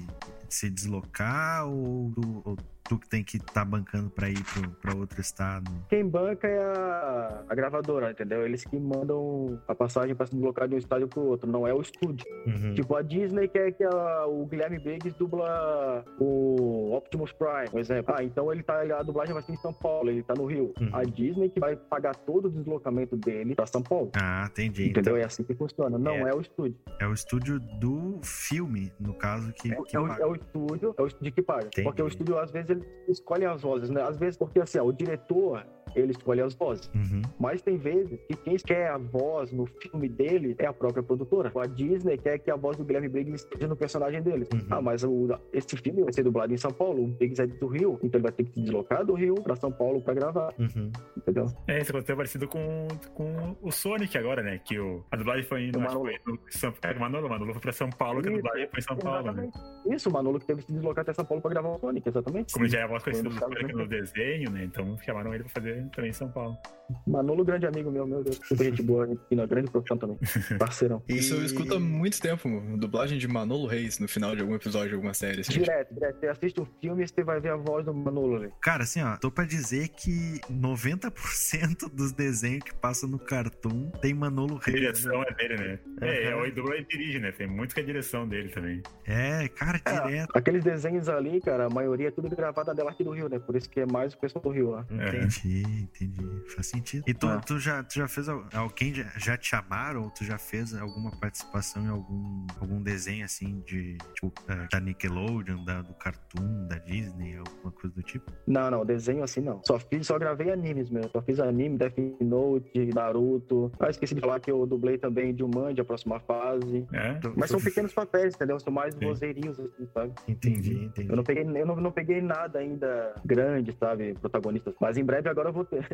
se deslocar ou, ou tu que tem que estar tá bancando pra ir pro, pra outro estado? Quem banca é a, a gravadora, entendeu? Eles que mandam a passagem pra se deslocar de um estádio pro outro, não é o estúdio. Uhum. Tipo, a Disney quer que a, o Guilherme Briggs dubla o Optimus Prime, por exemplo. Ah, então ele tá, a dublagem vai ser em São Paulo, ele tá no Rio. Uhum. A Disney que vai pagar todo o deslocamento dele pra São Paulo. Ah, entendi. Entendeu? Então, É assim que funciona. Não É. é, o estúdio. é o estúdio do filme, no caso, que, É, que é o, é o estúdio, é o estúdio que paga. Entendi. Porque o estúdio, às vezes, ele escolhe as vozes, né? Às vezes, porque assim, ó, o diretor, ele escolhe as vozes. Uhum. Mas tem vezes que quem quer a voz no filme dele é a própria produtora. A Disney quer que a voz do Guilherme Briggs esteja no personagem dele. Uhum. Ah, mas o, esse filme vai ser dublado em São Paulo, o Briggs é do Rio, então ele vai ter que se deslocar do Rio pra São Paulo pra gravar, Uhum. entendeu? É, isso aconteceu parecido com, com o Sonic agora, né? Que o, a dublagem foi indo. Acho foi no São, é, o Manolo, o Manolo foi pra São Paulo, que a Isso, dublagem foi em São Paulo, né? Isso, o Manolo que teve que se deslocar até São Paulo pra gravar o Sonic, exatamente. Como já é a voz conhecida Foi do no no desenho, né? Então chamaram ele pra fazer também em São Paulo. Manolo, grande amigo meu, meu Deus. Super gente boa, fina, grande profissão também. Parceirão. Isso eu E- escuto há muito tempo, dublagem de Manolo Reis no final de algum episódio de alguma série. assim. Direto, direto. Você assiste um filme e você vai ver a voz do Manolo ali. Cara, assim, ó, tô pra dizer que 90% dos desenhos que passam no Cartoon tem Manolo A Reis. direção é dele, né? É, Aham. o Idol ele dirige, né? Tem muito que é a direção dele também. É, cara, É, direto. Aqueles desenhos ali, cara, a maioria é tudo gravado na Delarque do Rio, né? Por isso que é mais o pessoal do Rio lá. Entendi, entendi. Faz sentido. E tu, Ah. tu, já, tu já fez. al- Alguém já, já te chamaram ou tu já fez alguma participação em algum, algum desenho assim de. Tipo, da- da Nickelodeon, da, do Cartoon, da Disney, alguma coisa do tipo? Não, não, desenho assim não. Só fiz, só gravei animes mesmo. Só fiz anime, Death Note, Naruto. Ah, esqueci de falar que eu dublei também de Jumanji, a próxima fase. É? Tu- Mas tu- são pequenos papéis, entendeu? São mais Sim. vozeirinhos, assim, sabe? Entendi, entendi. Eu não peguei, eu não, não peguei nada ainda grande, sabe? Protagonistas. Mas em breve agora eu vou ter.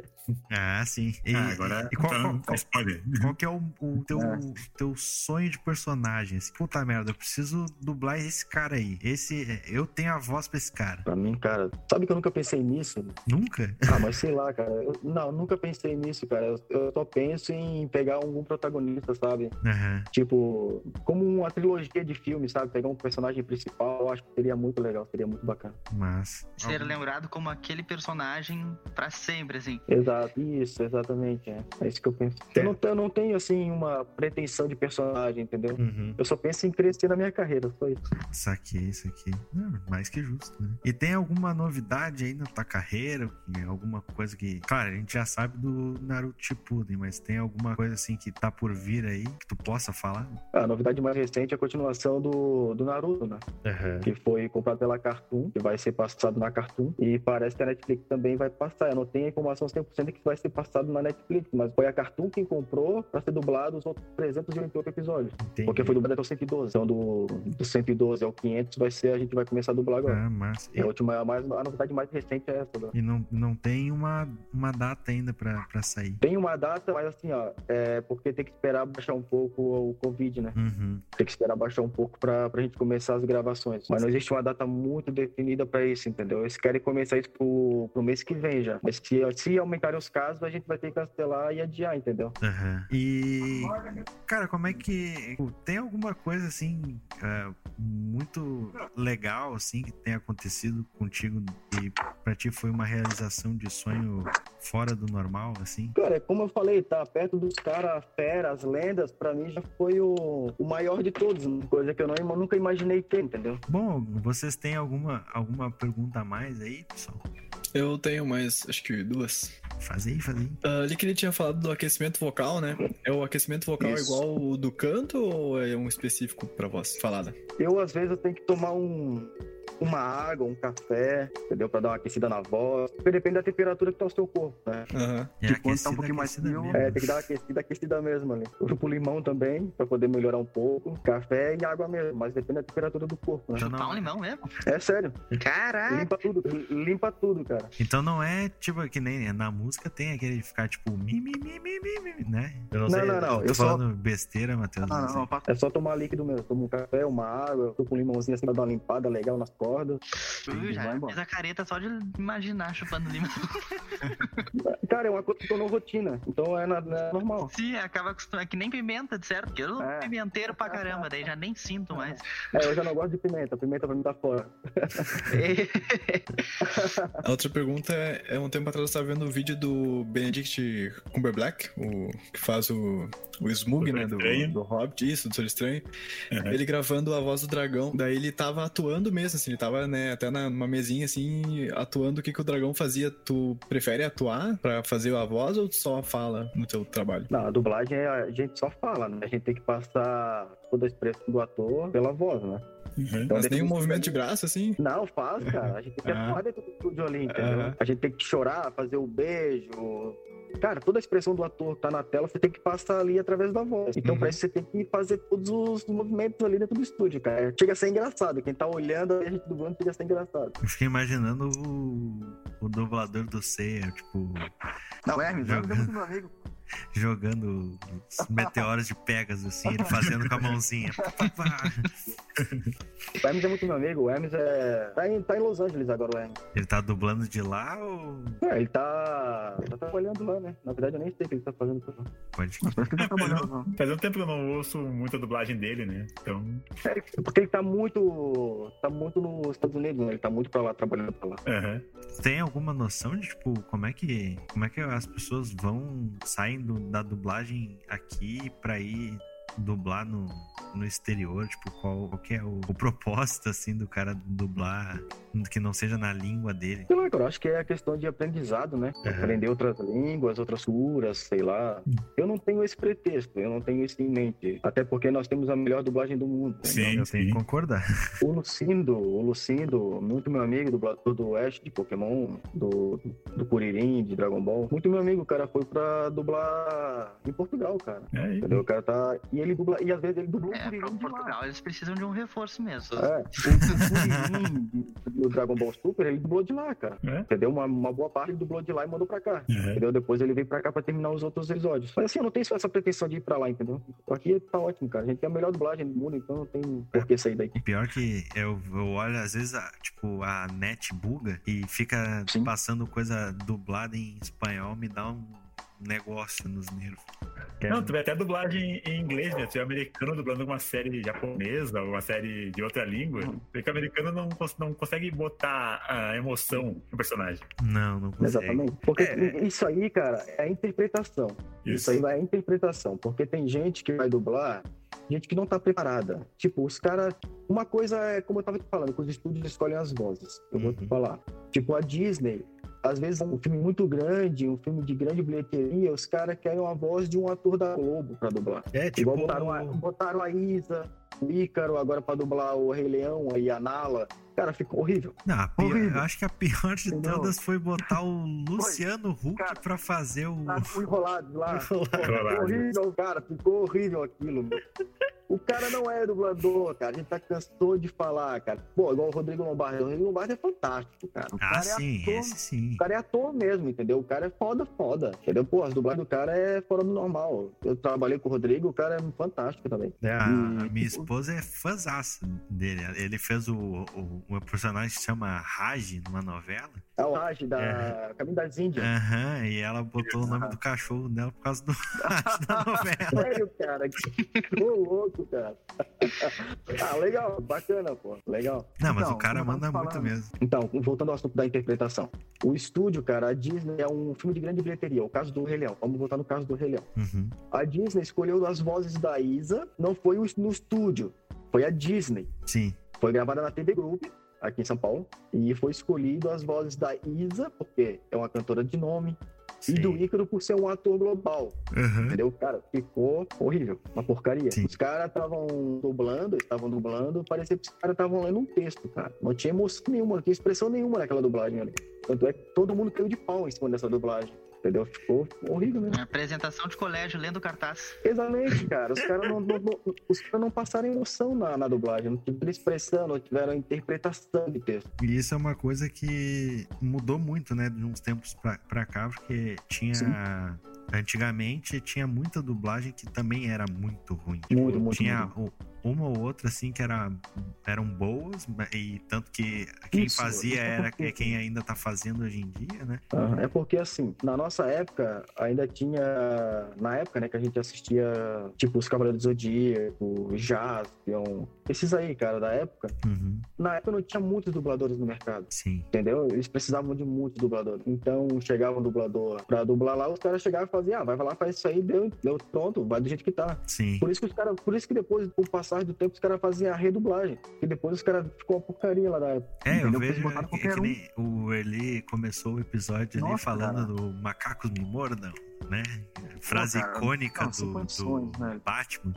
Ah, sim. E, Ah, agora e qual, então, qual- qual- qual que é o, o teu, É. teu sonho de personagem? Puta merda, eu preciso dublar esse cara aí. Esse, eu tenho a voz pra esse cara. Pra mim, cara. Sabe que eu nunca pensei nisso? Nunca? Ah, mas sei lá, cara. Eu, não, nunca pensei nisso, cara. Eu, eu só penso em pegar algum protagonista, sabe? Aham. Tipo, como uma trilogia de filmes, sabe? Pegar um personagem principal, eu acho que seria muito legal, seria muito bacana. Mas. Ser lembrado como aquele personagem pra sempre, assim. Exato, isso, exatamente. É, é isso que eu penso. Eu, não, eu não tenho, assim, uma pretensão de personagem, entendeu? Uhum. Eu só penso em crescer na minha carreira, só isso. Saquei isso aqui. Não, mais que justo, né? E tem alguma novidade aí na tua carreira? Alguma coisa que. Claro, a gente já sabe do Naruto Shippuden, mas tem alguma coisa assim que tá por vir aí que tu possa falar? A novidade mais recente é a continuação do, do Naruto, né? Que foi comprado pela Cartoon, que vai ser passado na Cartoon. E parece que a Netflix também vai passar. Eu não tenho informação 100% de que vai ser passado na Netflix, mas foi a Cartoon quem comprou pra ser dublado os outros 388 episódios. Entendi. Porque foi dublado até o 112. Então, do, do 112 ao 500 vai ser, a gente vai começar a dublar agora. Ah, mas. E a última, a, mais, a novidade mais recente é essa. né? E não, não tem uma, uma data ainda pra, pra sair. Tem uma data, mas assim, ó, é porque tem que esperar baixar um pouco o Covid, né? Uhum. Tem que esperar baixar um pouco pra, pra gente começar as gravações. Mas não existe uma data muito definida pra isso, entendeu? Eles querem começar isso pro, pro mês que vem já. Mas se, se aumentarem os casos, a gente vai ter que cancelar e adiar, entendeu? Aham. E. Cara, como é que. Tem alguma coisa assim. é, muito legal, assim, que tenha acontecido contigo e pra ti foi uma realização de sonho fora do normal, assim? Cara, como eu falei, tá perto dos caras, fera, as lendas, pra mim já foi o, o maior de todos. Coisa que eu não, nunca imaginei ter, entendeu? Bom, vocês têm alguma, alguma pergunta a mais aí, pessoal? Eu tenho mais, acho que duas. Faz aí, faz aí. Ah, ali que ele tinha falado do aquecimento vocal, né? É o aquecimento vocal Isso. igual o do canto ou é um específico pra voz falada? Eu, às vezes, eu tenho que tomar um, uma água, um café, entendeu? Pra dar uma aquecida na voz. Porque depende da temperatura que tá o seu corpo, né? Aham. É Tipo, quando tá um pouquinho mais frio, mesmo. é, tem que dar uma aquecida, aquecida mesmo ali. Tipo limão também, pra poder melhorar um pouco. Café e água mesmo, mas depende da temperatura do corpo, né? Chupar não, um limão mesmo? É sério, Caraca! limpa tudo, limpa tudo, cara. então não é tipo que nem na música tem aquele de ficar tipo mi, mi, mi, mi, mi, mi, né? Eu não, Não, sei, não, não, eu tô eu só- falando besteira, Matheus. Não, não não, não, É só tomar líquido mesmo. Toma um café, uma água, tô com um limãozinho assim pra dar uma limpada legal nas acorda. Ui, e já vai fez a careta só de imaginar chupando limão. Cara, é uma coisa que tornou rotina. Então é, na- é normal. Sim, acaba acostumando. É que nem pimenta, de certo? Porque eu sou É. pimenteiro pra caramba, daí já nem sinto mais. É, eu já não gosto de pimenta. Pimenta pra mim tá fora. A outra pergunta é, é um tempo atrás eu tava vendo o vídeo do Benedict Cumberbatch, o que faz o, o Smug, né, do, do Hobbit, isso, do Doutor Estranho. Uhum. Ele gravando a voz do dragão, daí ele tava atuando mesmo, assim, ele tava, né, até numa mesinha, assim, atuando o que, que o dragão fazia. Tu prefere atuar pra fazer a voz ou tu só fala no teu trabalho? Não, a dublagem é- a gente só fala, né? A gente tem que passar toda a expressão do ator pela voz, né? Uhum. Então, Mas um desse- movimento de braço, assim? Não, faz, cara. A gente tem que Ah. atuar dentro do estúdio ali, entendeu? A gente tem que chorar, fazer o beijo. Cara, toda a expressão do ator que tá na tela, você tem que passar ali através da voz. Então, Uhum. pra isso, você tem que fazer todos os movimentos ali dentro do estúdio, cara. Chega a ser engraçado. Quem tá olhando a gente dublando, chega a ser engraçado. Eu fiquei imaginando o, o dublador do Seiya, tipo, Não, é, Hermes, é muito meu amigo. Jogando os meteoros de Pegasus, assim, ele fazendo com a mãozinha. O Hermes é muito meu amigo. O Hermes é. Tá em, tá em Los Angeles agora, o Hermes. Ele tá dublando de lá ou É, ele tá. tá trabalhando lá, né? Na verdade, eu nem sei o que ele tá fazendo por lá. pode Parece que ele tá trabalhando lá. Faz um tempo que eu não ouço muito a dublagem dele, né? Então, É, porque ele tá muito. tá muito nos Estados Unidos, né? Ele tá muito pra lá, trabalhando pra lá. aham. tem alguma noção de tipo como é que como é que as pessoas vão saem do- da dublagem aqui pra ir dublar no, no exterior, tipo qual, qual que é o, o propósito assim do cara dublar que não seja na língua dele. Sei lá, cara, eu acho que é a questão de aprendizado, né? Uhum. Aprender outras línguas, outras culturas, sei lá. Eu não tenho esse pretexto, eu não tenho isso em mente. Até porque nós temos a melhor dublagem do mundo. Sim. entendeu? eu tenho que concordar. O Lucindo, o Lucindo, muito meu amigo, dublador do Ash de Pokémon, do, do Kuririn, de Dragon Ball. Muito meu amigo, o cara foi pra dublar em Portugal, cara. É. Entendeu? O cara tá. E ele dubla. E às vezes ele dublou o É, Kuririn de lá. Portugal eles precisam de um reforço mesmo. É, o, o Kuririn do Dragon Ball Super, ele dublou de lá, cara. É? Entendeu? Uma, uma boa parte ele dublou de lá e mandou pra cá. Uhum. Entendeu? Depois ele veio pra cá pra terminar os outros episódios. Mas assim, eu não tenho só essa pretensão de ir pra lá, entendeu? Aqui tá ótimo, cara. A gente tem a melhor dublagem do mundo, então não tem por que sair daqui. E pior que eu, eu olho, às vezes, a, tipo, a net buga e fica Sim. passando coisa dublada em espanhol, me dá um negócio nos nervos. Que é- Não, tu vê até dublagem em inglês, né? Tu é americano dublando uma série japonesa ou uma série de outra língua. Porque o americano não, cons- não consegue botar a emoção no personagem. Não, não consegue. Exatamente. Porque É. isso aí, cara, é a interpretação. Isso. aí vai a interpretação. Porque tem gente que vai dublar, gente que não tá preparada. Tipo, os caras. Uma coisa é, como eu tava te falando, que os estúdios escolhem as vozes. Eu vou te Uhum. falar. Tipo, a Disney. Às vezes, um filme muito grande, um filme de grande bilheteria, os caras querem uma voz de um ator da Globo pra dublar. É, tipo. Igual botaram a, botaram a Isa, o Ícaro, agora pra dublar o Rei Leão e a Nala. Cara, ficou horrível. Não, pior- Horrível. eu acho que a pior de Entendeu? todas foi botar o Luciano Huck Cara, pra fazer o. Tá enrolado lá. Enrolado. Ficou horrível, cara. Ficou horrível aquilo. meu. O cara não é dublador, cara. A gente tá cansou de falar, cara. Pô, igual o Rodrigo Lombardi. O Rodrigo Lombardi é fantástico, cara. O Ah, cara sim, é ator. esse sim. O cara é ator mesmo, entendeu? O cara é foda, foda. Entendeu? Pô, as dublagens do cara é fora do normal. Eu trabalhei com o Rodrigo, o cara é fantástico também. É, a, Hum. a minha esposa é fãzaça dele. Ele fez o, o, um personagem que se chama Raj numa novela. É o Raj da É. Caminho das Índias. Aham, e ela botou o nome do cachorro dela por causa do Raj da novela. Sério, cara. Que louco, cara. ah, legal. Bacana, pô. Legal. Não, mas Então, o cara como eu manda muito mesmo. Então, voltando ao assunto da interpretação. O estúdio, cara, a Disney é um filme de grande bilheteria. O caso do Rei Leão. Vamos voltar no caso do Rei Leão. Uhum. A Disney escolheu as vozes da Isa, não foi no estúdio. Foi a Disney. Sim. Foi gravada na TV Group, aqui em São Paulo. E foi escolhido as vozes da Isa, porque é uma cantora de nome. sim. E do Ícaro por ser um ator global. Aham. Entendeu? Cara, ficou horrível. Uma porcaria. Sim. Os caras estavam dublando, estavam dublando, parecia que os caras estavam lendo um texto, cara. Não tinha emoção nenhuma, não tinha expressão nenhuma naquela dublagem ali. Tanto é que todo mundo caiu de pau em cima dessa dublagem. Entendeu? Ficou horrível mesmo. Apresentação de colégio, lendo cartaz. Exatamente, cara. Os caras não, não, não- os caras não passaram emoção na, na dublagem, não tiveram expressão, não tiveram interpretação de texto. E isso é uma coisa que mudou muito, né, de uns tempos pra, pra cá, porque tinha. Sim. Antigamente tinha muita dublagem que também era muito ruim. Muito, muito, tinha o- uma ou outra, assim, que era, eram boas, e tanto que quem Isso, fazia é era quem ainda tá fazendo hoje em dia, né? É porque, assim, na nossa época, ainda tinha. Na época, né, que a gente assistia, tipo, os Cavaleiros do Zodíaco, Jaspion, esses aí, cara, da época. Uhum, Na época não tinha muitos dubladores no mercado. sim. Entendeu? Eles precisavam de muitos dubladores. Então chegava um dublador pra dublar lá, os caras chegavam e faziam, ah, vai lá, faz isso aí, deu, deu pronto, vai do jeito que tá. Sim. Por isso que os caras, por isso que depois, com o passar do tempo, os caras faziam a redublagem. E depois os caras ficou uma porcaria lá na época. É, eu entendeu? Porque vejo é que, que nem o Eli começou o episódio ali Nossa, falando cara. do macacos me mordam, né? Frase cara, icônica não, do, condições, do velho. Batman.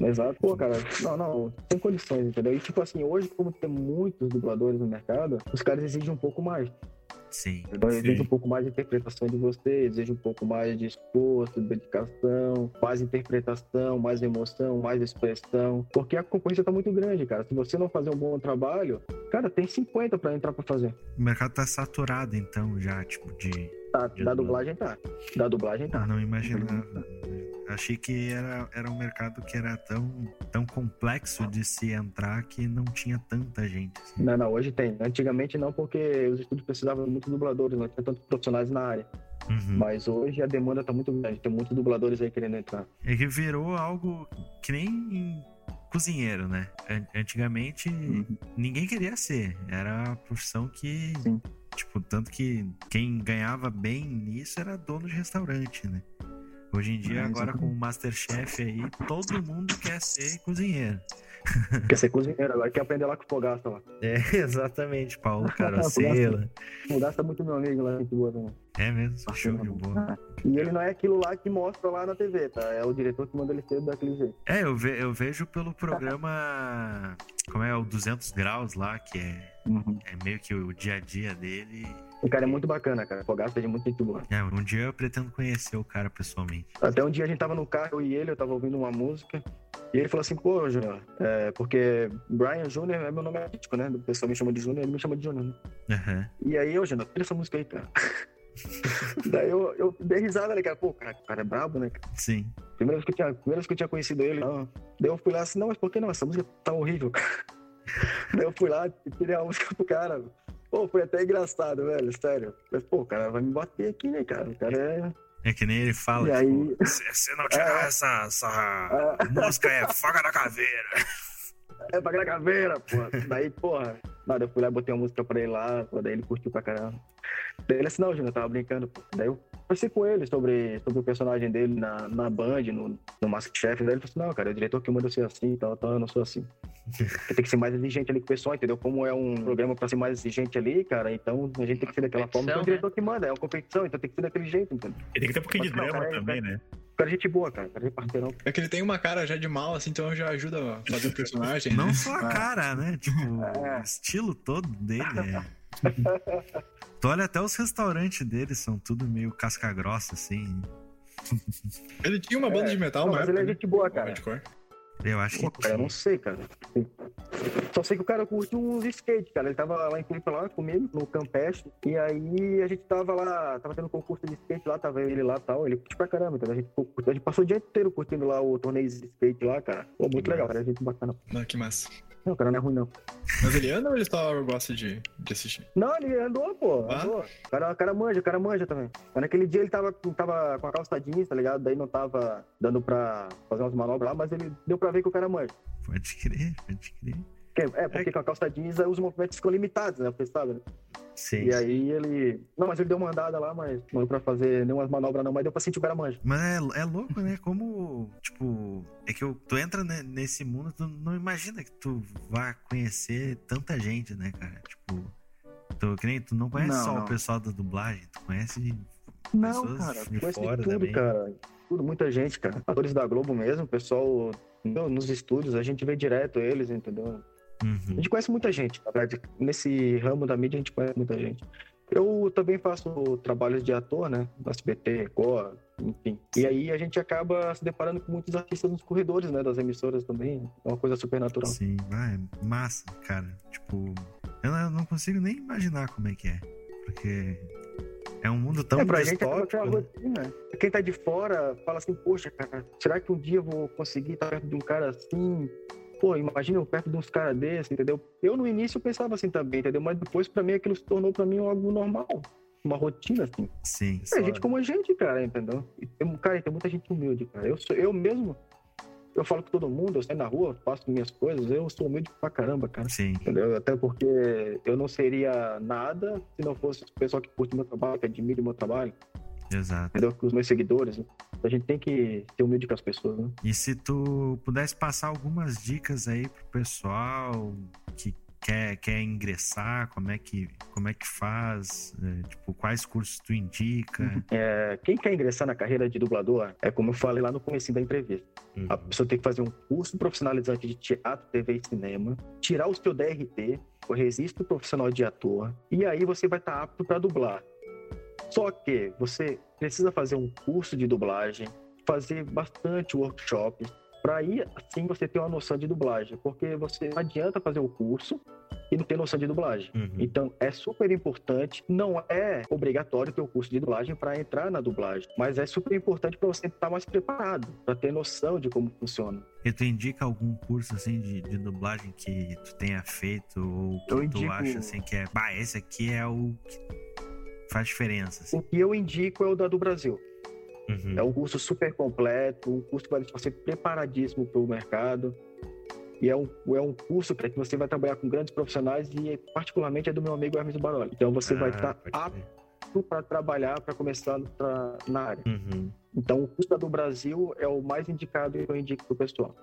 Exato. Pô, cara, não, não, sem condições, entendeu? E tipo assim, hoje, como tem muitos dubladores no mercado, os caras exigem um pouco mais. Sim. Então, exige um pouco mais de interpretação de você, exige um pouco mais de esforço, dedicação, mais interpretação, mais emoção, mais expressão. Porque a concorrência tá muito grande, cara. Se você não fazer um bom trabalho, cara, tem 50 pra entrar pra fazer. O mercado tá saturado, então, já, tipo, de. Tá, da dublagem. tá. Da dublagem tá. Não imaginava. Achei que era, era um mercado que era tão, tão complexo de se entrar que não tinha tanta gente. assim. Não, não, hoje tem. Antigamente não, porque os estúdios precisavam de muitos dubladores, não tinha tantos profissionais na área. Uhum. Mas hoje a demanda tá muito grande, tem muitos dubladores aí querendo entrar. É que virou algo que nem cozinheiro, né? An- Antigamente ninguém queria ser. Era a profissão que. Sim. Tipo, tanto que quem ganhava bem nisso era dono de restaurante, né? Hoje em dia, É, agora com o Masterchef aí, todo mundo quer ser cozinheiro. Quer ser cozinheiro, agora quer aprender lá com o Fogaça lá. É, exatamente, Paulo Carocela. O Fogaça é muito meu amigo lá, gente boa também. É mesmo, show de bola. E ele não é aquilo lá que mostra lá na TV, tá? É o diretor que manda ele ser daquele jeito. É, eu, ve- eu vejo pelo programa. Como é o 200 Graus lá, que é, é meio que o dia a dia dele. O cara é muito bacana, cara. O Fogaça é muito gente boa. É, um dia eu pretendo conhecer o cara pessoalmente. Até um dia a gente tava no carro, eu e ele, eu tava ouvindo uma música. E ele falou assim, pô, Júnior, é, porque Brian Júnior é meu nome artístico, né? O pessoal me chama de Júnior, ele me chama de Júnior, né? Aham. E aí, eu, Júnior, tira essa música aí, cara. Daí eu, eu dei risada, né, cara? Pô, cara, o cara é brabo, né? cara? Sim. Primeira vez que eu tinha, primeira vez que eu tinha conhecido ele, não. Daí eu fui lá assim, não, mas por que não? Essa música tá horrível, cara. Daí eu fui lá e tirei a música pro cara. Pô, foi até engraçado, velho, sério. Mas, pô, o cara vai me bater aqui, né, cara? O cara é. É que nem ele fala, E aí- tipo, se se não tirar É. essa, essa música é faga na caveira. É pra caveira, pô. Daí, porra. Nada, eu fui lá e botei uma música pra ele lá, pô, daí ele curtiu pra caramba. Daí ele assim, não, Júnior, eu tava brincando, pô. Daí eu conversei com ele sobre, sobre o personagem dele na, na Band, no, no Masterchef. Daí ele falou assim, não, cara, o diretor que manda eu ser assim e tal, tal, eu não sou assim. Você tem que ser mais exigente ali com o pessoal, entendeu? Como é um programa pra ser mais exigente ali, cara, então a gente tem que ser daquela forma. Então é o Competição, diretor que manda, é uma competição, então tem que ser daquele jeito, entendeu? E tem que ter um pouquinho de Mas não, drama cara, é- também, né? O cara é gente boa, cara, cara é parceirão. É que ele tem uma cara já de mal, assim, então já ajuda a fazer o personagem. Não né? só a cara, né? Tipo, É. o estilo todo dele é. Tu olha até os restaurantes dele, são tudo meio casca grossa, assim. Ele tinha uma banda É, de metal, não, mas ele é época, gente boa, né? cara. Hardcore. Eu acho Pô, que. cara, eu não sei, cara. Só sei que o cara curte uns skate, cara. Ele tava lá em Floripa lá comigo, no campestre. E aí a gente tava lá, tava tendo concurso de skate lá, tava ele lá e tal. Ele curte pra caramba, então a gente, a gente passou o dia inteiro curtindo lá o torneio de skate lá, cara. Pô, muito legal, cara. É gente bacana. Ah, que massa. Não, o cara não é ruim, não. Mas ele anda ou ele só gosta de, de assistir? Não, ele andou, pô. Ah? Andou. O cara, o cara manja, o cara manja também. Mas naquele dia ele tava, tava com a calça jeans, tá ligado? Daí não tava dando pra fazer umas manobras lá, mas ele deu pra ver que o cara manja. Pode crer, pode crer. É, porque com a calça jeans aí os movimentos ficam limitados, né? Você sabe, né? Sim. E aí ele. Não, mas ele deu uma andada lá, mas não deu pra fazer nenhuma manobra, não, mas deu pra sentir o cara manja. Mas é, é louco, né? Como, tipo, é que eu- tu entra ne- nesse mundo, tu não imagina que tu vai conhecer tanta gente, né, cara? Tipo, tu, que nem, tu não conhece Não, só não. o pessoal da dublagem, tu conhece Não, Pessoas cara, de conhece fora de tudo, também. cara. Tudo, muita gente, cara. Atores da Globo mesmo, pessoal nos estúdios, a gente vê direto eles, entendeu? A Uhum. gente conhece muita gente, na verdade. Nesse ramo da mídia, a gente conhece muita gente. Eu também faço trabalhos de ator, né? No SBT, Record, enfim. E aí a gente acaba se deparando com muitos artistas nos corredores, né? Das emissoras também. É uma coisa super natural. Sim, vai, massa, cara. Tipo, eu não, consigo nem imaginar como é que é. Porque é um mundo tão é, pra acaba distópico. né? rotina. Quem tá de fora fala assim, poxa, cara, será que um dia eu vou conseguir estar perto de um cara assim? Pô, imagina eu perto de uns caras desses, entendeu? Eu no início pensava assim também, entendeu? Mas depois pra mim aquilo se tornou pra mim algo normal. Uma rotina, assim. Sim. É gente como a gente, cara, entendeu? E tem, cara, tem muita gente humilde, cara. Eu, sou, eu mesmo, eu falo com todo mundo, eu saio na rua, faço minhas coisas, eu sou humilde pra caramba, cara. Sim. Entendeu? Até porque eu não seria nada se não fosse o pessoal que curte meu trabalho, que admira o meu trabalho, Exato. entendeu? Com os meus seguidores. Né? A gente tem que ser humilde com as pessoas, né? E se tu pudesse passar algumas dicas aí pro pessoal que quer, quer ingressar, como é que, como é que faz, é, tipo, quais cursos tu indica? É, quem quer ingressar na carreira de dublador, é como eu falei lá no começo da entrevista. Uhum. A pessoa tem que fazer um curso profissionalizante de teatro, TV e cinema, tirar o seu DRT, o registro profissional de ator, e aí você vai estar apto para dublar. Só que você precisa fazer um curso de dublagem, fazer bastante workshop, para aí assim você ter uma noção de dublagem, porque você não adianta fazer o curso e não ter noção de dublagem. Uhum. Então é super importante, não é obrigatório ter o curso de dublagem para entrar na dublagem, mas é super importante para você estar mais preparado, para ter noção de como funciona. E tu indica algum curso assim de, de dublagem que tu tenha feito ou que Eu tu indico- acha assim que é, bah, esse aqui é o que faz diferença, assim. O que eu indico é o da do Brasil. Uhum. É um curso super completo, um curso que vai deixar você preparadíssimo para o mercado. E é um, é um curso cara, que você vai trabalhar com grandes profissionais e particularmente é do meu amigo Hermes Baroli. Então você vai Ah, estar pode crer. apto para trabalhar, para começar pra- na área. Uhum. Então o curso da do Brasil é o mais indicado e eu indico pro pessoal.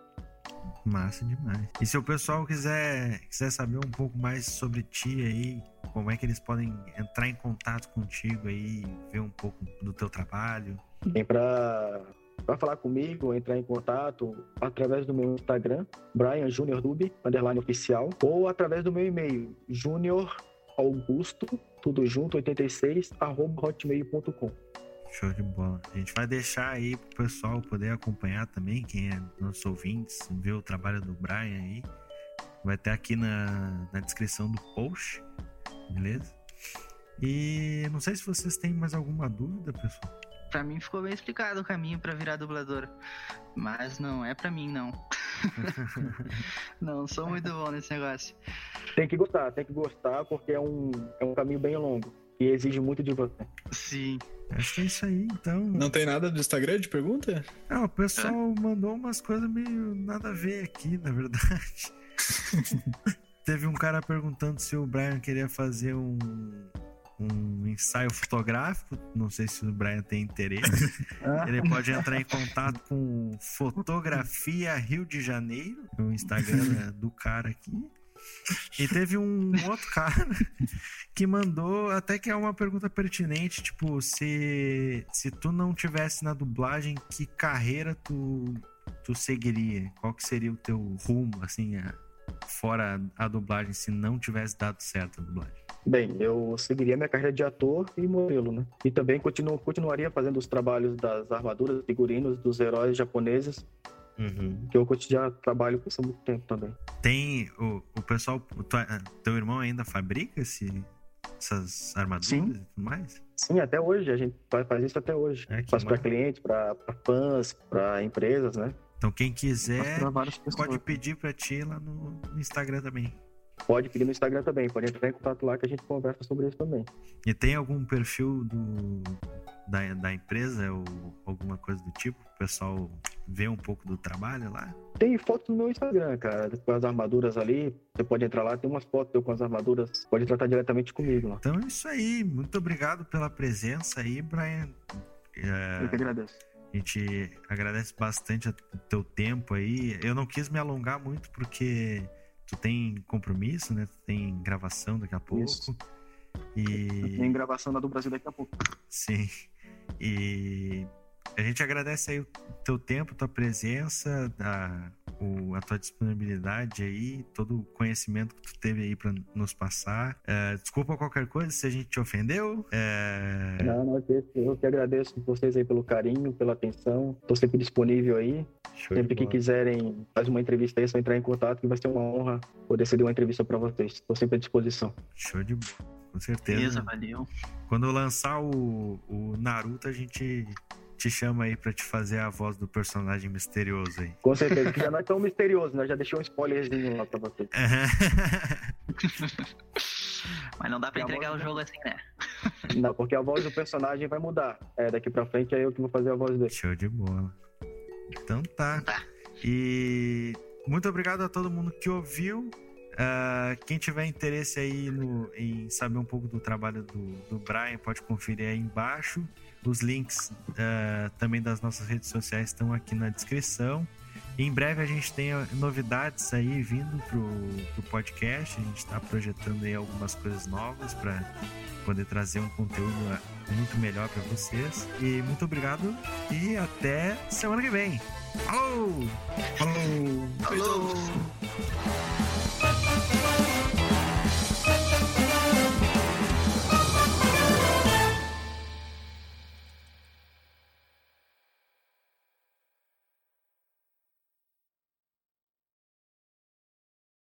Massa demais. E se o pessoal quiser, quiser saber um pouco mais sobre ti aí, como é que eles podem entrar em contato contigo aí, ver um pouco do teu trabalho? Tem para para falar comigo, entrar em contato através do meu Instagram, Brian Junior Dub, underline oficial, ou através do meu e-mail, junior augusto, tudo junto, 86, arroba hotmail.com. Show de bola. A gente vai deixar aí pro pessoal poder acompanhar também, quem é nossos ouvintes, ver o trabalho do Brian aí. Vai ter aqui na, na descrição do post, beleza? E não sei se vocês têm mais alguma dúvida, pessoal. Pra mim ficou bem explicado o caminho pra virar dublador. Mas não é pra mim, não. não, sou muito bom nesse negócio. Tem que gostar, tem que gostar, porque é um, é um caminho bem longo e exige muito de você. Sim. Acho que é isso aí, então. Não tem nada do Instagram de pergunta? Ah, o pessoal mandou umas coisas meio nada a ver aqui, na verdade. Teve um cara perguntando se o Brian queria fazer um, um ensaio fotográfico. Não sei se o Brian tem interesse. Ele pode entrar em contato com Fotografia Rio de Janeiro, o Instagram né, do cara aqui. E teve um outro cara que mandou até que é uma pergunta pertinente, tipo, se, se tu não tivesse na dublagem, que carreira tu, tu seguiria? Qual que seria o teu rumo, assim, a- fora a dublagem, se não tivesse dado certo a dublagem? Bem, eu seguiria minha carreira de ator e modelo, né? E também continuo, continuaria fazendo os trabalhos das armaduras, figurinos, dos heróis japoneses, que eu já trabalho com isso há muito tempo também. Tem o, o pessoal, o tua- teu irmão ainda fabrica esse, essas armaduras Sim. e tudo mais? Sim, até hoje, a gente faz, isso até hoje. É, Faz para massa. clientes, para fãs, para empresas, né? Então quem quiser para pode pedir pra ti lá no, no Instagram também. Pode pedir no Instagram também, pode entrar em contato lá que a gente conversa sobre isso também. E tem algum perfil do, da, da empresa ou alguma coisa do tipo? O pessoal vê um pouco do trabalho lá? Tem fotos no meu Instagram, cara, com as armaduras ali. Você pode entrar lá, tem umas fotos eu com as armaduras. Pode tratar diretamente comigo lá. Então é isso aí. Muito obrigado pela presença aí, Brian. É, Eu que agradeço. a gente agradece bastante o teu tempo aí. Eu não quis me alongar muito porque tu tem compromisso, né? Tu tem gravação daqui a pouco. Isso. E Tem gravação lá do Brasil daqui a pouco. Sim. E a gente agradece aí o teu tempo, tua presença, a, o- a tua disponibilidade aí, todo o conhecimento que tu teve aí pra nos passar. É, desculpa qualquer coisa se a gente te ofendeu. É, Não, não, eu que- agradeço vocês aí pelo carinho, pela atenção. Tô sempre disponível aí. show Sempre que quiserem fazer uma entrevista aí, é só entrar em contato que vai ser uma honra poder ceder uma entrevista para vocês. Estou sempre à disposição. Show de bola. Com certeza. Beleza, valeu. Quando lançar o, o Naruto, a gente te chama aí pra te fazer a voz do personagem misterioso aí. Com certeza, que já não é tão misterioso, né? Já deixei um spoilerzinho lá pra você. Mas não dá pra E entregar o voz- jogo assim, né? Não, porque a voz do personagem vai mudar. É, daqui pra frente é eu que vou fazer a voz dele. Show de bola. Então tá. Tá. E muito obrigado a todo mundo que ouviu. Ah, quem tiver interesse aí no- em saber um pouco do trabalho do, do Brian, pode conferir aí embaixo. Os links ah, também das nossas redes sociais estão aqui na descrição. Em breve a gente tem novidades aí vindo pro, pro podcast. A gente está projetando aí algumas coisas novas para poder trazer um conteúdo muito melhor para vocês. E muito obrigado e até semana que vem. Falou! Falou! Falou!